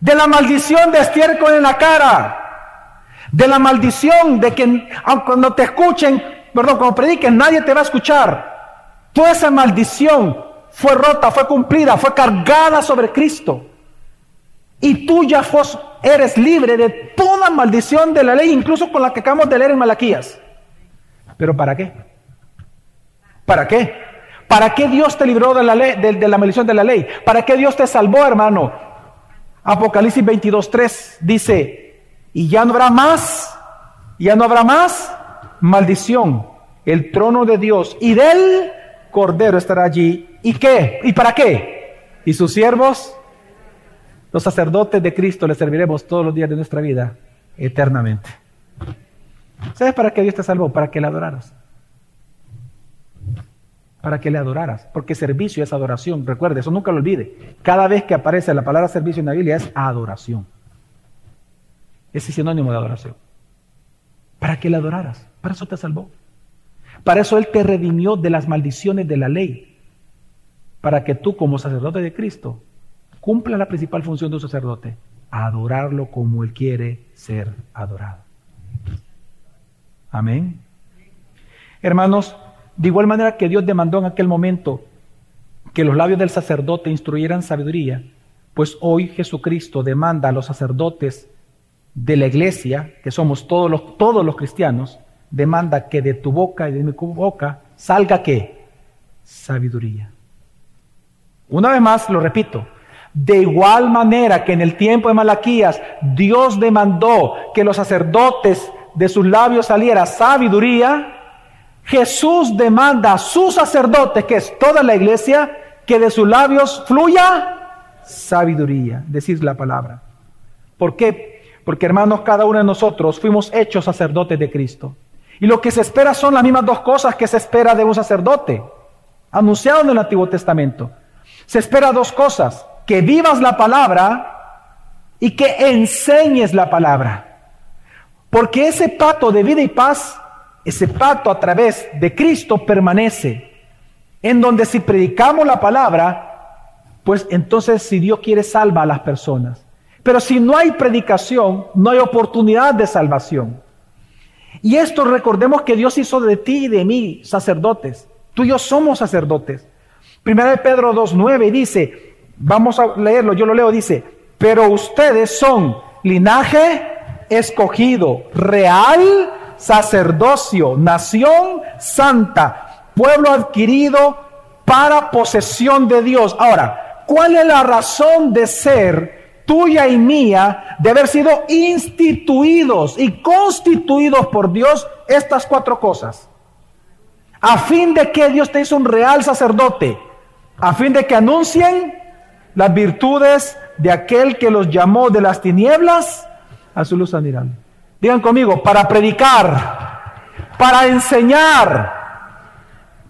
De la maldición de estiércol en la cara. De la maldición de que cuando te escuchen perdón, cuando prediques nadie te va a escuchar. Toda esa maldición fue rota, fue cumplida, fue cargada sobre Cristo. Y tú ya eres libre de toda maldición de la ley, incluso con la que acabamos de leer en Malaquías. ¿Pero para qué? ¿Para qué? ¿Para qué Dios te libró de la, ley, de, la maldición de la ley? ¿Para qué Dios te salvó, hermano? Apocalipsis 22.3 dice, y ya no habrá más, ya no habrá más maldición. El trono de Dios y del Cordero estará allí. ¿Y qué? ¿Y para qué? ¿Y sus siervos? Los sacerdotes de Cristo les serviremos todos los días de nuestra vida eternamente. ¿Sabes para qué Dios te salvó? Para que le adoraras. Para que le adoraras. Porque servicio es adoración. Recuerde, eso nunca lo olvide. Cada vez que aparece la palabra servicio en la Biblia es adoración. Ese es sinónimo de adoración. Para que le adoraras. Para eso te salvó. Para eso Él te redimió de las maldiciones de la ley. Para que tú como sacerdote de Cristo cumpla la principal función de un sacerdote, adorarlo como Él quiere ser adorado. Amén. Hermanos, de igual manera que Dios demandó en aquel momento que los labios del sacerdote instruyeran sabiduría, pues hoy Jesucristo demanda a los sacerdotes de la iglesia, que somos todos los, todos los cristianos, demanda que de tu boca y de mi boca salga qué? Sabiduría. Una vez más, lo repito, de igual manera que en el tiempo de Malaquías Dios demandó que los sacerdotes de sus labios saliera sabiduría, Jesús demanda a sus sacerdotes, que es toda la iglesia, que de sus labios fluya sabiduría, decir la palabra. ¿Por qué? Porque hermanos, cada uno de nosotros fuimos hechos sacerdotes de Cristo. Y lo que se espera son las mismas dos cosas que se espera de un sacerdote, anunciado en el Antiguo Testamento. Se espera dos cosas, que vivas la palabra y que enseñes la palabra. Porque ese pacto de vida y paz, ese pacto a través de Cristo permanece. En donde si predicamos la palabra, pues entonces si Dios quiere salva a las personas. Pero si no hay predicación, no hay oportunidad de salvación. Y esto recordemos que Dios hizo de ti y de mí sacerdotes. Tú y yo somos sacerdotes. Primera de Pedro 2.9 dice, vamos a leerlo, yo lo leo, dice, pero ustedes son linaje escogido, real, sacerdocio, nación santa, pueblo adquirido para posesión de Dios. Ahora, ¿cuál es la razón de ser tuya y mía de haber sido instituidos y constituidos por Dios estas cuatro cosas? A fin de que Dios te hizo un real sacerdote, a fin de que anuncien las virtudes de aquel que los llamó de las tinieblas a su luz admirable. Digan conmigo, para predicar, para enseñar,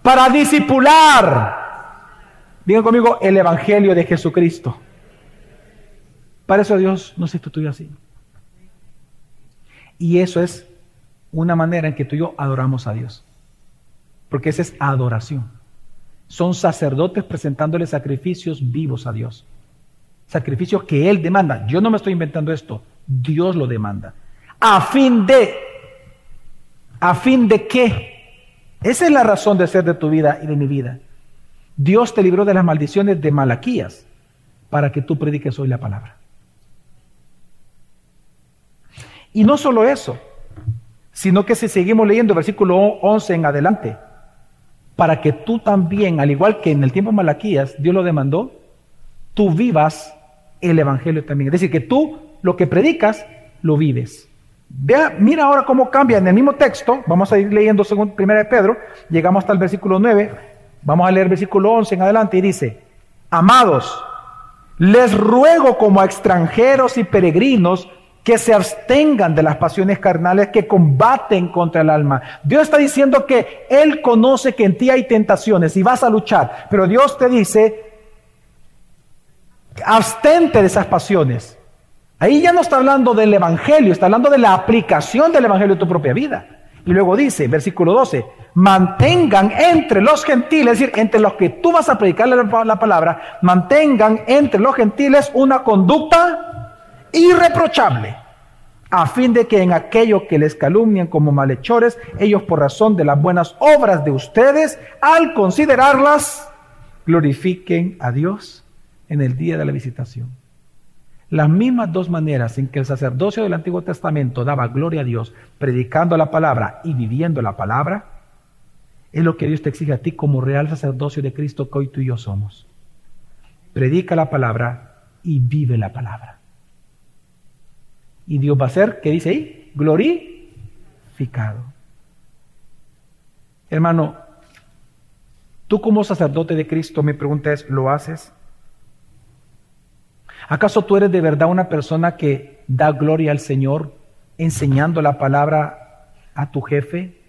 para disipular. Digan conmigo, el Evangelio de Jesucristo. Para eso Dios nos instituyó así. Y eso es una manera en que tú y yo adoramos a Dios. Porque esa es adoración. Son sacerdotes presentándole sacrificios vivos a Dios. Sacrificios que Él demanda. Yo no me estoy inventando esto. Dios lo demanda. A fin de, a fin de qué. Esa es la razón de ser de tu vida y de mi vida. Dios te libró de las maldiciones de Malaquías para que tú prediques hoy la palabra. Y no solo eso, sino que si seguimos leyendo versículo 11 en adelante, para que tú también, al igual que en el tiempo de Malaquías, Dios lo demandó, tú vivas el Evangelio también. Es decir, que tú lo que predicas, lo vives. Vea, mira ahora cómo cambia en el mismo texto. Vamos a ir leyendo según Primera de Pedro. Llegamos hasta el versículo 9. Vamos a leer versículo 11 en adelante y dice, amados, les ruego como a extranjeros y peregrinos que se abstengan de las pasiones carnales que combaten contra el alma. Dios está diciendo que Él conoce que en ti hay tentaciones y vas a luchar, pero Dios te dice, abstente de esas pasiones. Ahí ya no está hablando del Evangelio, está hablando de la aplicación del Evangelio en tu propia vida. Y luego dice, versículo 12, mantengan entre los gentiles, es decir, entre los que tú vas a predicarle la palabra, mantengan entre los gentiles una conducta irreprochable, a fin de que en aquello que les calumnian como malhechores, ellos por razón de las buenas obras de ustedes, al considerarlas, glorifiquen a Dios en el día de la visitación. Las mismas dos maneras en que el sacerdocio del Antiguo Testamento daba gloria a Dios, predicando la palabra y viviendo la palabra, es lo que Dios te exige a ti como real sacerdocio de Cristo que hoy tú y yo somos. Predica la palabra y vive la palabra. Y Dios va a ser, ¿qué dice ahí? Glorificado. Hermano, tú como sacerdote de Cristo, mi pregunta es, ¿lo haces? ¿Acaso tú eres de verdad una persona que da gloria al Señor enseñando la palabra a tu jefe?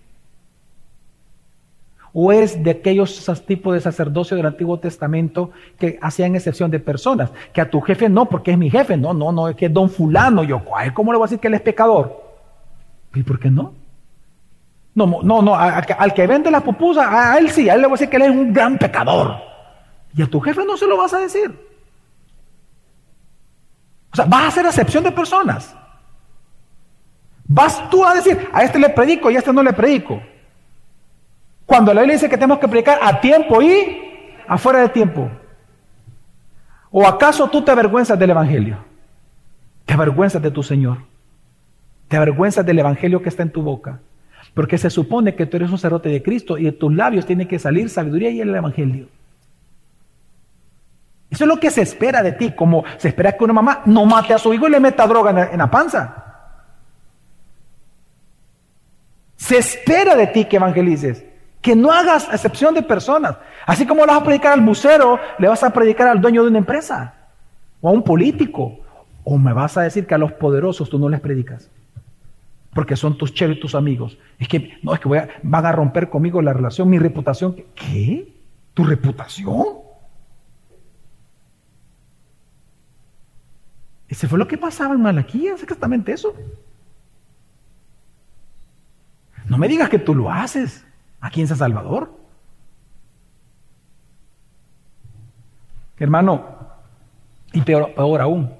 ¿O eres de aquellos tipos de sacerdocio del Antiguo Testamento que hacían excepción de personas? Que a tu jefe no, porque es mi jefe. No, no, no, es que es don fulano. Yo, ¿cómo le voy a decir que él es pecador? ¿Y por qué no? No, no, no, al que vende la pupusa, a él sí, a él le voy a decir que él es un gran pecador. Y a tu jefe no se lo vas a decir. O sea, vas a hacer excepción de personas. Vas tú a decir, a este le predico y a este no le predico. Cuando la Biblia dice que tenemos que predicar a tiempo y afuera de tiempo. ¿O acaso tú te avergüenzas del Evangelio? ¿Te avergüenzas de tu Señor? ¿Te avergüenzas del Evangelio que está en tu boca? Porque se supone que tú eres un sacerdote de Cristo y de tus labios tiene que salir sabiduría y el Evangelio. Eso es lo que se espera de ti, como se espera que una mamá no mate a su hijo y le meta droga en la panza. Se espera de ti que evangelices. Que no hagas excepción de personas. Así como le vas a predicar al bucero, le vas a predicar al dueño de una empresa o a un político. O me vas a decir que a los poderosos tú no les predicas. Porque son tus cheros y tus amigos. Es que, no, es que voy a, van a romper conmigo la relación, mi reputación. ¿Qué? ¿Tu reputación? Ese fue lo que pasaba en Malaquías, exactamente eso. No me digas que tú lo haces aquí en San Salvador. Hermano, y peor, aún,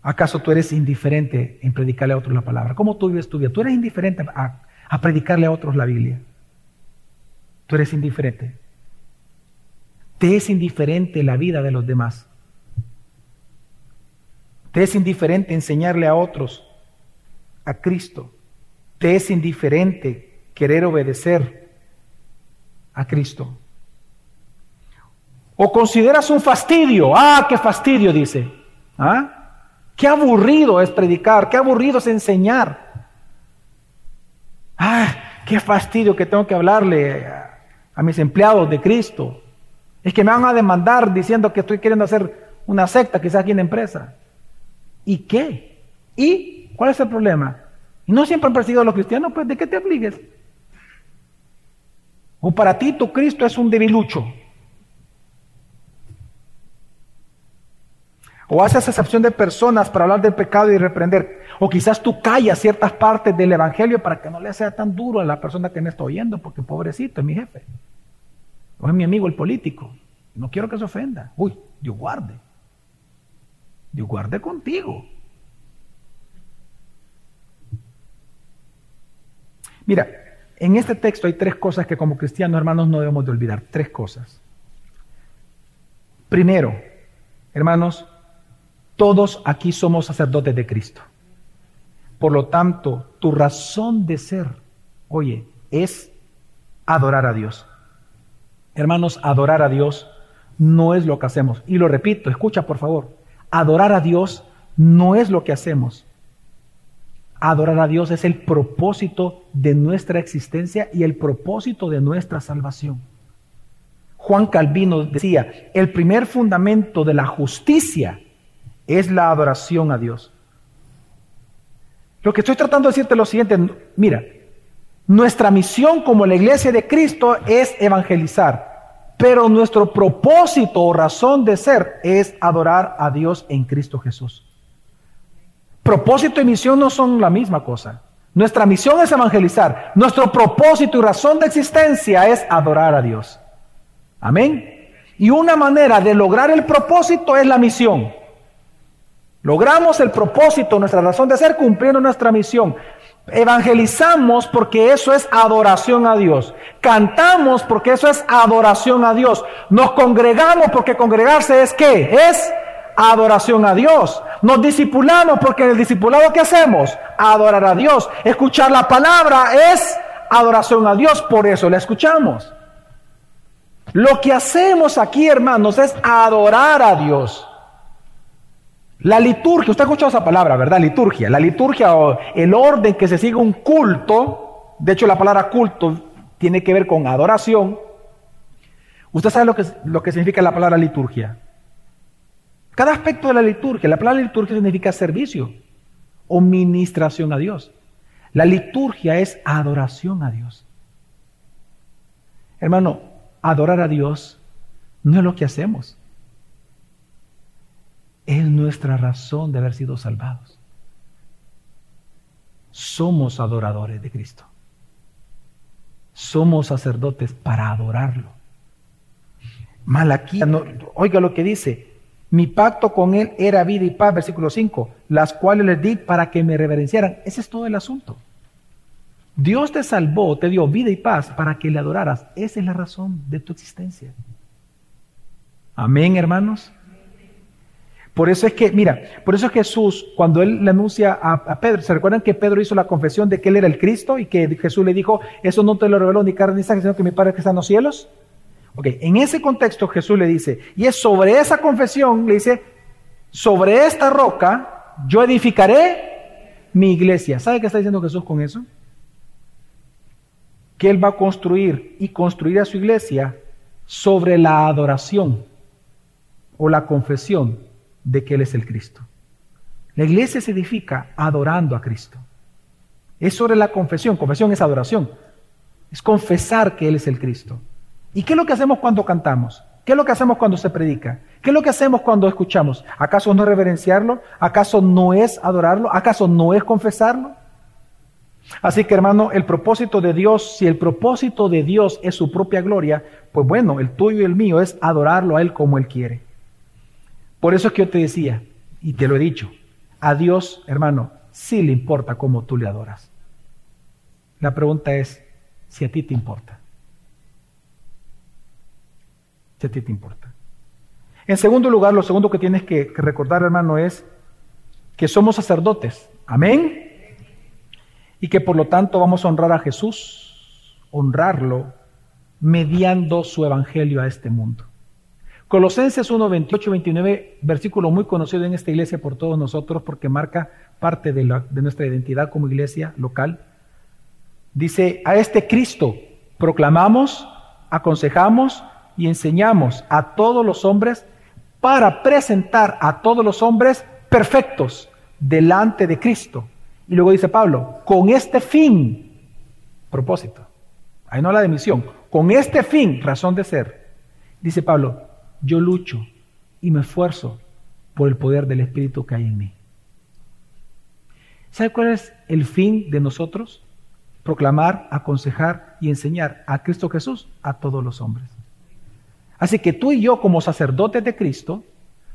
¿acaso tú eres indiferente en predicarle a otros la palabra? ¿Cómo tú vives tu vida? Tú eres indiferente a, a predicarle a otros la Biblia. Tú eres indiferente. Te es indiferente la vida de los demás. Te es indiferente enseñarle a otros a Cristo. Te es indiferente querer obedecer a Cristo. O consideras un fastidio. Ah, qué fastidio, dice. ¿Ah? Qué aburrido es predicar, qué aburrido es enseñar. Ah, qué fastidio que tengo que hablarle a, mis empleados de Cristo. Es que me van a demandar diciendo que estoy queriendo hacer una secta, quizás aquí en la empresa. ¿Y qué? ¿Y cuál es el problema? No siempre han perseguido a los cristianos, pues ¿de qué te afligues? O para ti tu Cristo es un debilucho. O haces excepción de personas para hablar del pecado y reprender. O quizás tú callas ciertas partes del Evangelio para que no le sea tan duro a la persona que me está oyendo, porque pobrecito es mi jefe. O es mi amigo el político. No quiero que se ofenda. Uy, Dios guarde. Dios guarde contigo. Mira, en este texto hay tres cosas que como cristianos hermanos no debemos de olvidar. Tres cosas. Primero, hermanos, todos aquí somos sacerdotes de Cristo. Por lo tanto, tu razón de ser, oye, es adorar a Dios. Hermanos, adorar a Dios no es lo que hacemos. Y lo repito, escucha por favor. Adorar a Dios no es lo que hacemos. Adorar a Dios es el propósito de nuestra existencia y el propósito de nuestra salvación. Juan Calvino decía, el primer fundamento de la justicia es la adoración a Dios. Lo que estoy tratando de decirte es lo siguiente, mira, nuestra misión como la iglesia de Cristo es evangelizar, pero nuestro propósito o razón de ser es adorar a Dios en Cristo Jesús. Propósito y misión no son la misma cosa. Nuestra misión es evangelizar. Nuestro propósito y razón de existencia es adorar a Dios. Amén. Y una manera de lograr el propósito es la misión. Logramos el propósito, nuestra razón de ser, cumpliendo nuestra misión. Evangelizamos porque eso es adoración a Dios. Cantamos porque eso es adoración a Dios. Nos congregamos porque congregarse es qué? Es adoración a Dios. Nos discipulamos porque en el discipulado que hacemos? Adorar a Dios. Escuchar la palabra es adoración a Dios, por eso la escuchamos. Lo que hacemos aquí, hermanos, es adorar a Dios. La liturgia, usted ha escuchado esa palabra, ¿verdad? Liturgia. La liturgia o el orden que se sigue un culto, de hecho la palabra culto tiene que ver con adoración. Usted sabe lo que, lo que significa la palabra liturgia. Cada aspecto de la liturgia, la palabra liturgia significa servicio o ministración a Dios. La liturgia es adoración a Dios. Hermano, adorar a Dios no es lo que hacemos es nuestra razón de haber sido salvados. Somos adoradores de Cristo. Somos sacerdotes para adorarlo. Malaquía, oiga lo que dice, mi pacto con él era vida y paz, versículo 5, las cuales les di para que me reverenciaran. Ese es todo el asunto. Dios te salvó, te dio vida y paz para que le adoraras. Esa es la razón de tu existencia. Amén, hermanos. Por eso es que, mira, por eso es Jesús, cuando él le anuncia a, Pedro, ¿se recuerdan que Pedro hizo la confesión de que él era el Cristo y que Jesús le dijo, eso no te lo reveló ni carne ni sangre, sino que mi Padre que está en los cielos? En ese contexto Jesús le dice, y es sobre esa confesión, le dice, sobre esta roca yo edificaré mi iglesia. ¿Sabe qué está diciendo Jesús con eso? que Él va a construir y construir a su iglesia sobre la adoración o la confesión de que Él es el Cristo. La iglesia se edifica adorando a Cristo. Es sobre la confesión. Confesión es adoración. Es confesar que Él es el Cristo. ¿Y qué es lo que hacemos cuando cantamos? ¿Qué es lo que hacemos cuando se predica? ¿Qué es lo que hacemos cuando escuchamos? ¿Acaso no es reverenciarlo? ¿Acaso no es adorarlo? ¿Acaso no es confesarlo? Así que hermano, el propósito de Dios, si el propósito de Dios es su propia gloria, pues bueno, el tuyo y el mío es adorarlo a Él como Él quiere. Por eso es que yo te decía, y te lo he dicho, a Dios, hermano, sí le importa cómo tú le adoras. La pregunta es si a ti te importa. Si a ti te importa. En segundo lugar, lo segundo que tienes que, recordar, hermano, es que somos sacerdotes. Amén y que por lo tanto vamos a honrar a Jesús, honrarlo, mediando su evangelio a este mundo. Colosenses 1, 28 29, versículo muy conocido en esta iglesia por todos nosotros porque marca parte de, de nuestra identidad como iglesia local. Dice, a este Cristo proclamamos, aconsejamos y enseñamos a todos los hombres para presentar a todos los hombres perfectos delante de Cristo y luego dice Pablo, con este fin, propósito, ahí no la de misión, con este fin, razón de ser, dice Pablo, yo lucho y me esfuerzo por el poder del Espíritu que hay en mí. ¿Sabe cuál es el fin de nosotros? Proclamar, aconsejar y enseñar a Cristo Jesús a todos los hombres. Así que tú y yo como sacerdotes de Cristo,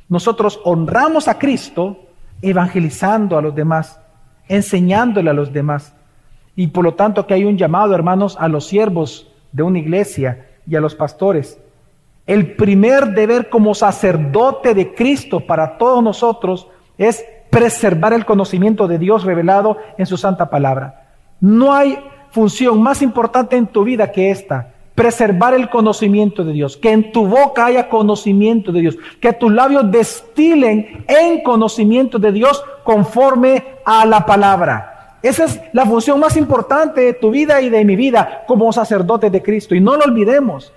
nosotros honramos a Cristo evangelizando a los demás enseñándole a los demás. Y por lo tanto que hay un llamado, hermanos, a los siervos de una iglesia y a los pastores. El primer deber como sacerdote de Cristo para todos nosotros es preservar el conocimiento de Dios revelado en su santa palabra. No hay función más importante en tu vida que esta, preservar el conocimiento de Dios, que en tu boca haya conocimiento de Dios, que tus labios destilen en conocimiento de Dios conforme a la palabra. Esa es la función más importante de tu vida y de mi vida como sacerdote de Cristo y no lo olvidemos.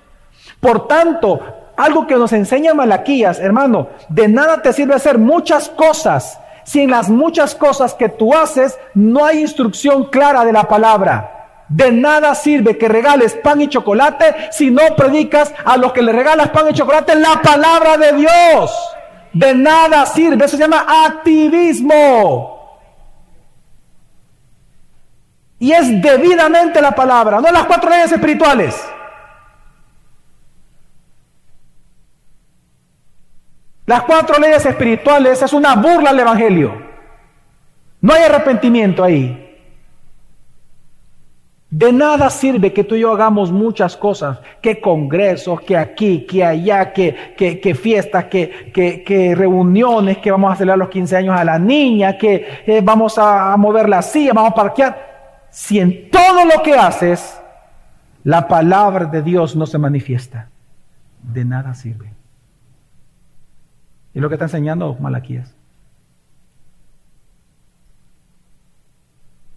Por tanto, algo que nos enseña Malaquías, hermano, de nada te sirve hacer muchas cosas si en las muchas cosas que tú haces no hay instrucción clara de la palabra. De nada sirve que regales pan y chocolate si no predicas a los que le regalas pan y chocolate la palabra de Dios. De nada sirve, eso se llama activismo. Y es debidamente la palabra, no las cuatro leyes espirituales. Las cuatro leyes espirituales es una burla al Evangelio. No hay arrepentimiento ahí. De nada sirve que tú y yo hagamos muchas cosas, que congresos, que aquí, que allá, que, que, fiestas, que, que, reuniones, que vamos a celebrar los 15 años a la niña, que eh, vamos a, mover la silla, vamos a parquear. Si en todo lo que haces la palabra de Dios no se manifiesta, de nada sirve. Y lo que está enseñando Malaquías.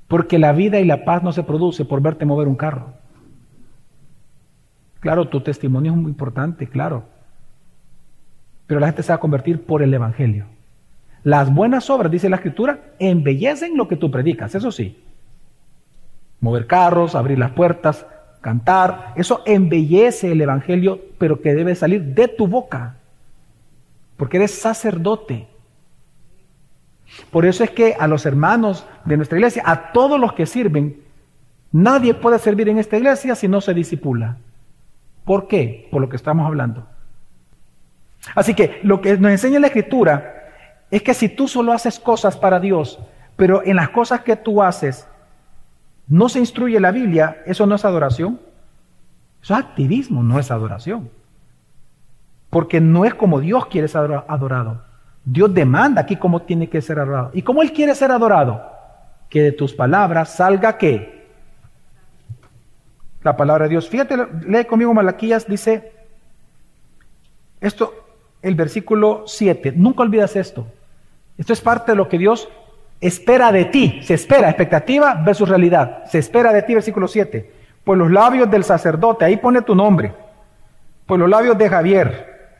Porque la vida y la paz no se produce por verte mover un carro. Claro, tu testimonio es muy importante, claro. Pero la gente se va a convertir por el Evangelio. Las buenas obras, dice la Escritura, embellecen lo que tú predicas, eso sí. Mover carros, abrir las puertas, cantar, eso embellece el Evangelio, pero que debe salir de tu boca. Porque eres sacerdote. Por eso es que a los hermanos de nuestra iglesia, a todos los que sirven, nadie puede servir en esta iglesia si no se disipula. ¿Por qué? Por lo que estamos hablando. Así que lo que nos enseña la escritura es que si tú solo haces cosas para Dios, pero en las cosas que tú haces no se instruye la Biblia, eso no es adoración. Eso es activismo, no es adoración. Porque no es como Dios quiere ser adorado. Dios demanda aquí cómo tiene que ser adorado. ¿Y cómo Él quiere ser adorado? Que de tus palabras salga qué? La palabra de Dios. Fíjate, lee conmigo Malaquías, dice esto, el versículo 7. Nunca olvidas esto. Esto es parte de lo que Dios espera de ti. Se espera, expectativa versus realidad. Se espera de ti, versículo 7. Pues los labios del sacerdote, ahí pone tu nombre. Pues los labios de Javier.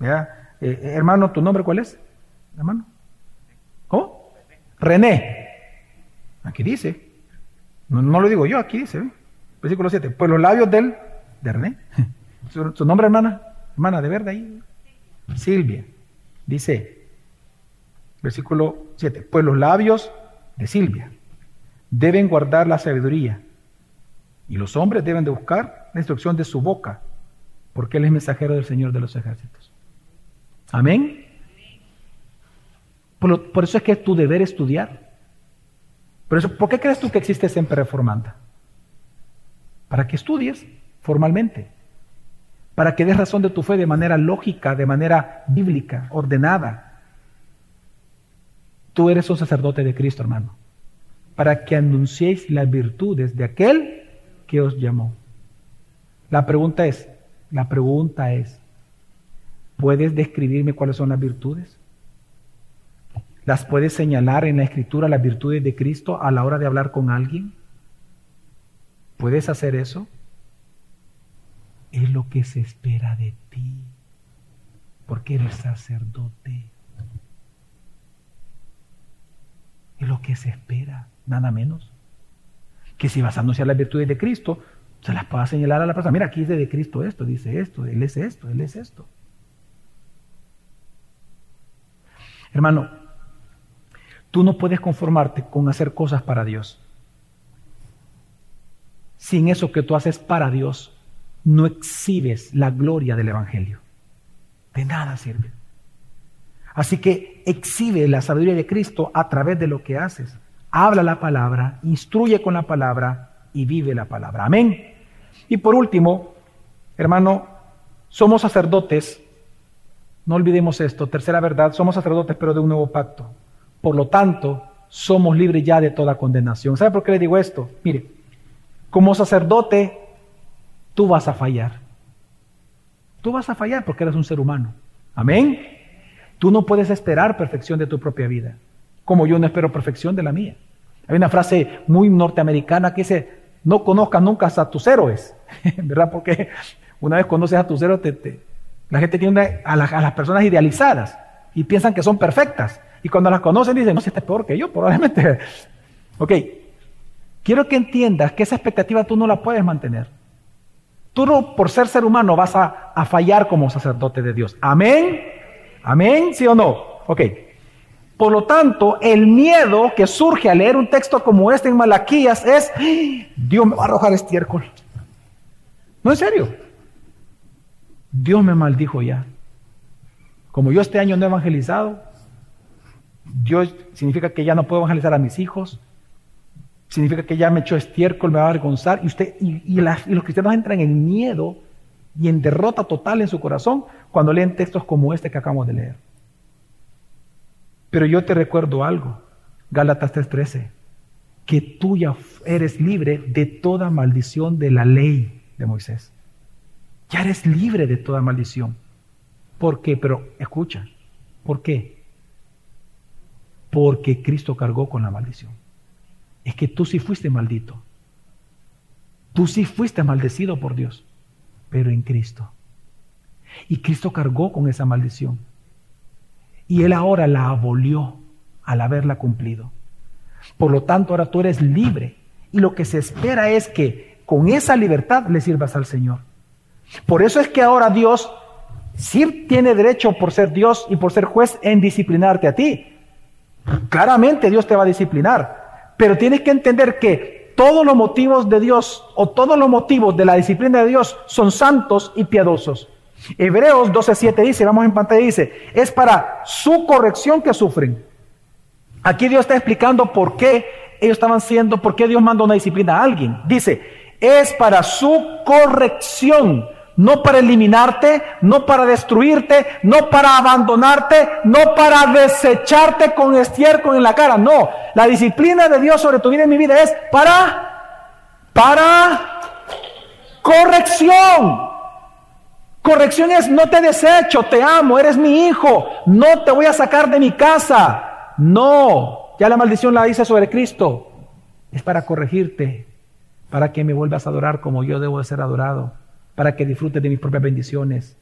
¿Ya? Eh, eh, hermano, ¿tu nombre cuál es? Hermano. ¿Cómo? René. Aquí dice. No, lo digo yo, aquí dice. Versículo 7. Pues los labios del, de René. [laughs] ¿Su, nombre, hermana? Hermana, de verde ahí. Silvia. Dice, versículo 7. Pues los labios de Silvia deben guardar la sabiduría. Y los hombres deben de buscar la instrucción de su boca, porque Él es mensajero del Señor de los ejércitos. Amén. Por, eso es que es tu deber estudiar. Por, eso, ¿Por qué crees tú que existe siempre reformanda? Para que estudies formalmente, para que des razón de tu fe de manera lógica, de manera bíblica, ordenada. Tú eres un sacerdote de Cristo, hermano para que anunciéis las virtudes de aquel que os llamó. La pregunta es, la pregunta es, ¿puedes describirme cuáles son las virtudes? ¿Las puedes señalar en la escritura las virtudes de Cristo a la hora de hablar con alguien? ¿Puedes hacer eso? Es lo que se espera de ti, porque eres sacerdote. Es lo que se espera nada menos. Que si a anunciar las virtudes de Cristo, se las pueda señalar a la persona. Mira, aquí dice de Cristo esto, dice esto, Él es esto, Él es esto. Hermano, tú no puedes conformarte con hacer cosas para Dios. Sin eso que tú haces para Dios, no exhibes la gloria del Evangelio. De nada sirve. Así que exhibe la sabiduría de Cristo a través de lo que haces habla la palabra, instruye con la palabra y vive la palabra. Amén. Y por último, hermano, somos sacerdotes, no olvidemos esto, tercera verdad, somos sacerdotes pero de un nuevo pacto. Por lo tanto, somos libres ya de toda condenación. ¿Sabe por qué le digo esto? Mire, como sacerdote, tú vas a fallar. Tú vas a fallar porque eres un ser humano. Amén. Tú no puedes esperar perfección de tu propia vida como yo no espero perfección de la mía. Hay una frase muy norteamericana que dice, no conozcas nunca a tus héroes, [laughs] ¿verdad? Porque una vez conoces a tus héroes, la gente tiene a, las personas idealizadas y piensan que son perfectas. Y cuando las conocen dicen, no, si este es peor que yo, probablemente. [laughs] ok, quiero que entiendas que esa expectativa tú no la puedes mantener. Tú no, por ser ser humano, vas a, fallar como sacerdote de Dios. Amén. Amén, ¿sí o no? Ok. Por lo tanto, el miedo que surge al leer un texto como este en Malaquías es, Dios me va a arrojar estiércol. No, en serio. Dios me maldijo ya. Como yo este año no he evangelizado, Dios significa que ya no puedo evangelizar a mis hijos, significa que ya me echó estiércol, me va a avergonzar, y, usted, y, los cristianos entran en miedo y en derrota total en su corazón cuando leen textos como este que acabamos de leer. Pero yo te recuerdo algo, Gálatas 3:13, que tú ya eres libre de toda maldición de la ley de Moisés. Ya eres libre de toda maldición. ¿Por qué? Pero escucha, ¿por qué? Porque Cristo cargó con la maldición. Es que tú sí fuiste maldito. Tú sí fuiste maldecido por Dios, pero en Cristo. Y Cristo cargó con esa maldición. Y Él ahora la abolió al haberla cumplido. Por lo tanto, ahora tú eres libre. Y lo que se espera es que con esa libertad le sirvas al Señor. Por eso es que ahora Dios sí tiene derecho por ser Dios y por ser juez en disciplinarte a ti. Claramente Dios te va a disciplinar. Pero tienes que entender que todos los motivos de Dios o todos los motivos de la disciplina de Dios son santos y piadosos. Hebreos 12.7 dice, vamos en pantalla, dice, es para su corrección que sufren. Aquí Dios está explicando por qué ellos estaban siendo, por qué Dios mandó una disciplina a alguien. Dice, es para su corrección, no para eliminarte, no para destruirte, no para abandonarte, no para desecharte con estiércol en la cara. No, la disciplina de Dios sobre tu vida y mi vida es para, para corrección. Corrección es, no te desecho, te amo, eres mi hijo, no te voy a sacar de mi casa. No, ya la maldición la hice sobre Cristo. Es para corregirte, para que me vuelvas a adorar como yo debo de ser adorado, para que disfrutes de mis propias bendiciones.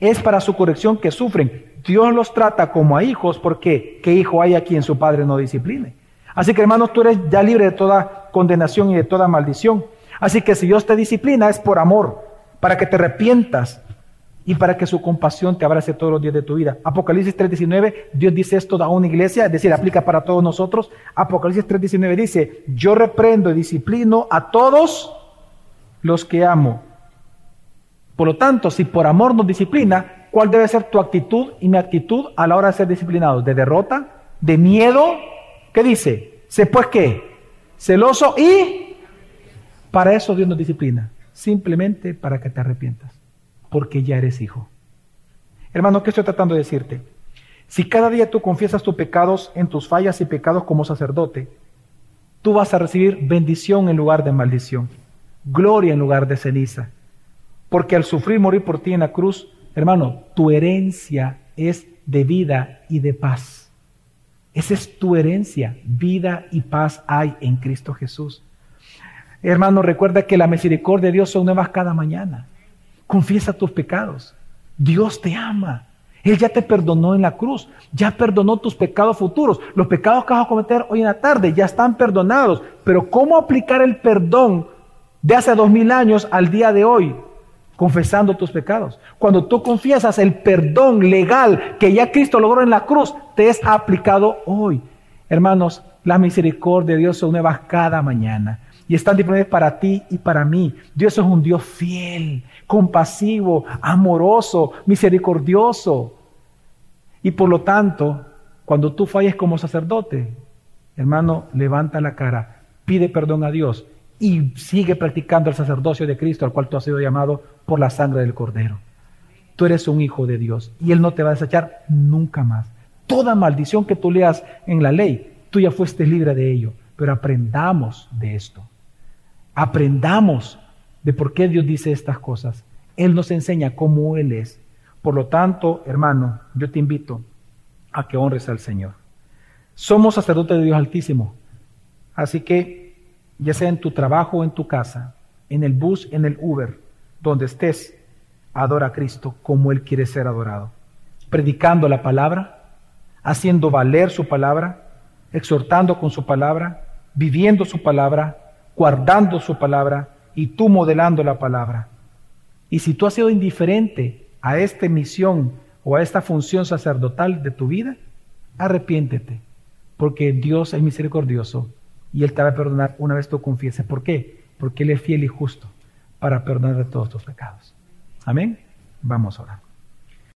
Es para su corrección que sufren. Dios los trata como a hijos porque ¿qué hijo hay a quien su padre no discipline? Así que hermanos, tú eres ya libre de toda condenación y de toda maldición. Así que si Dios te disciplina es por amor, para que te arrepientas y para que su compasión te abrace todos los días de tu vida. Apocalipsis 3:19, Dios dice esto a una iglesia, es decir, aplica para todos nosotros. Apocalipsis 3:19 dice, yo reprendo y disciplino a todos los que amo. Por lo tanto, si por amor nos disciplina, ¿cuál debe ser tu actitud y mi actitud a la hora de ser disciplinados? ¿De derrota? ¿De miedo? ¿Qué dice? ¿Se pues qué? Celoso y para eso Dios nos disciplina, simplemente para que te arrepientas, porque ya eres hijo. Hermano, ¿qué estoy tratando de decirte? Si cada día tú confiesas tus pecados en tus fallas y pecados como sacerdote, tú vas a recibir bendición en lugar de maldición, gloria en lugar de ceniza. Porque al sufrir morir por ti en la cruz, hermano, tu herencia es de vida y de paz. Esa es tu herencia. Vida y paz hay en Cristo Jesús. Hermano, recuerda que la misericordia de Dios son nuevas cada mañana. Confiesa tus pecados. Dios te ama. Él ya te perdonó en la cruz, ya perdonó tus pecados futuros. Los pecados que vas a cometer hoy en la tarde ya están perdonados. Pero ¿cómo aplicar el perdón de hace dos mil años al día de hoy? confesando tus pecados. Cuando tú confiesas el perdón legal que ya Cristo logró en la cruz, te es aplicado hoy. Hermanos, la misericordia de Dios son nuevas cada mañana y están disponibles para ti y para mí. Dios es un Dios fiel, compasivo, amoroso, misericordioso. Y por lo tanto, cuando tú falles como sacerdote, hermano, levanta la cara, pide perdón a Dios y sigue practicando el sacerdocio de Cristo al cual tú has sido llamado por la sangre del Cordero. Tú eres un hijo de Dios y Él no te va a desechar nunca más. Toda maldición que tú leas en la ley, tú ya fuiste libre de ello. Pero aprendamos de esto. Aprendamos de por qué Dios dice estas cosas. Él nos enseña cómo Él es. Por lo tanto, hermano, yo te invito a que honres al Señor. Somos sacerdotes de Dios Altísimo. Así que ya sea en tu trabajo o en tu casa, en el bus, en el Uber, donde estés, adora a Cristo como Él quiere ser adorado. Predicando la palabra, haciendo valer su palabra, exhortando con su palabra, viviendo su palabra, guardando su palabra y tú modelando la palabra. Y si tú has sido indiferente a esta misión o a esta función sacerdotal de tu vida, arrepiéntete, porque Dios es misericordioso y Él te va a perdonar una vez tú confieses. ¿Por qué? Porque Él es fiel y justo para perdonar todos tus pecados. Amén. Vamos a orar.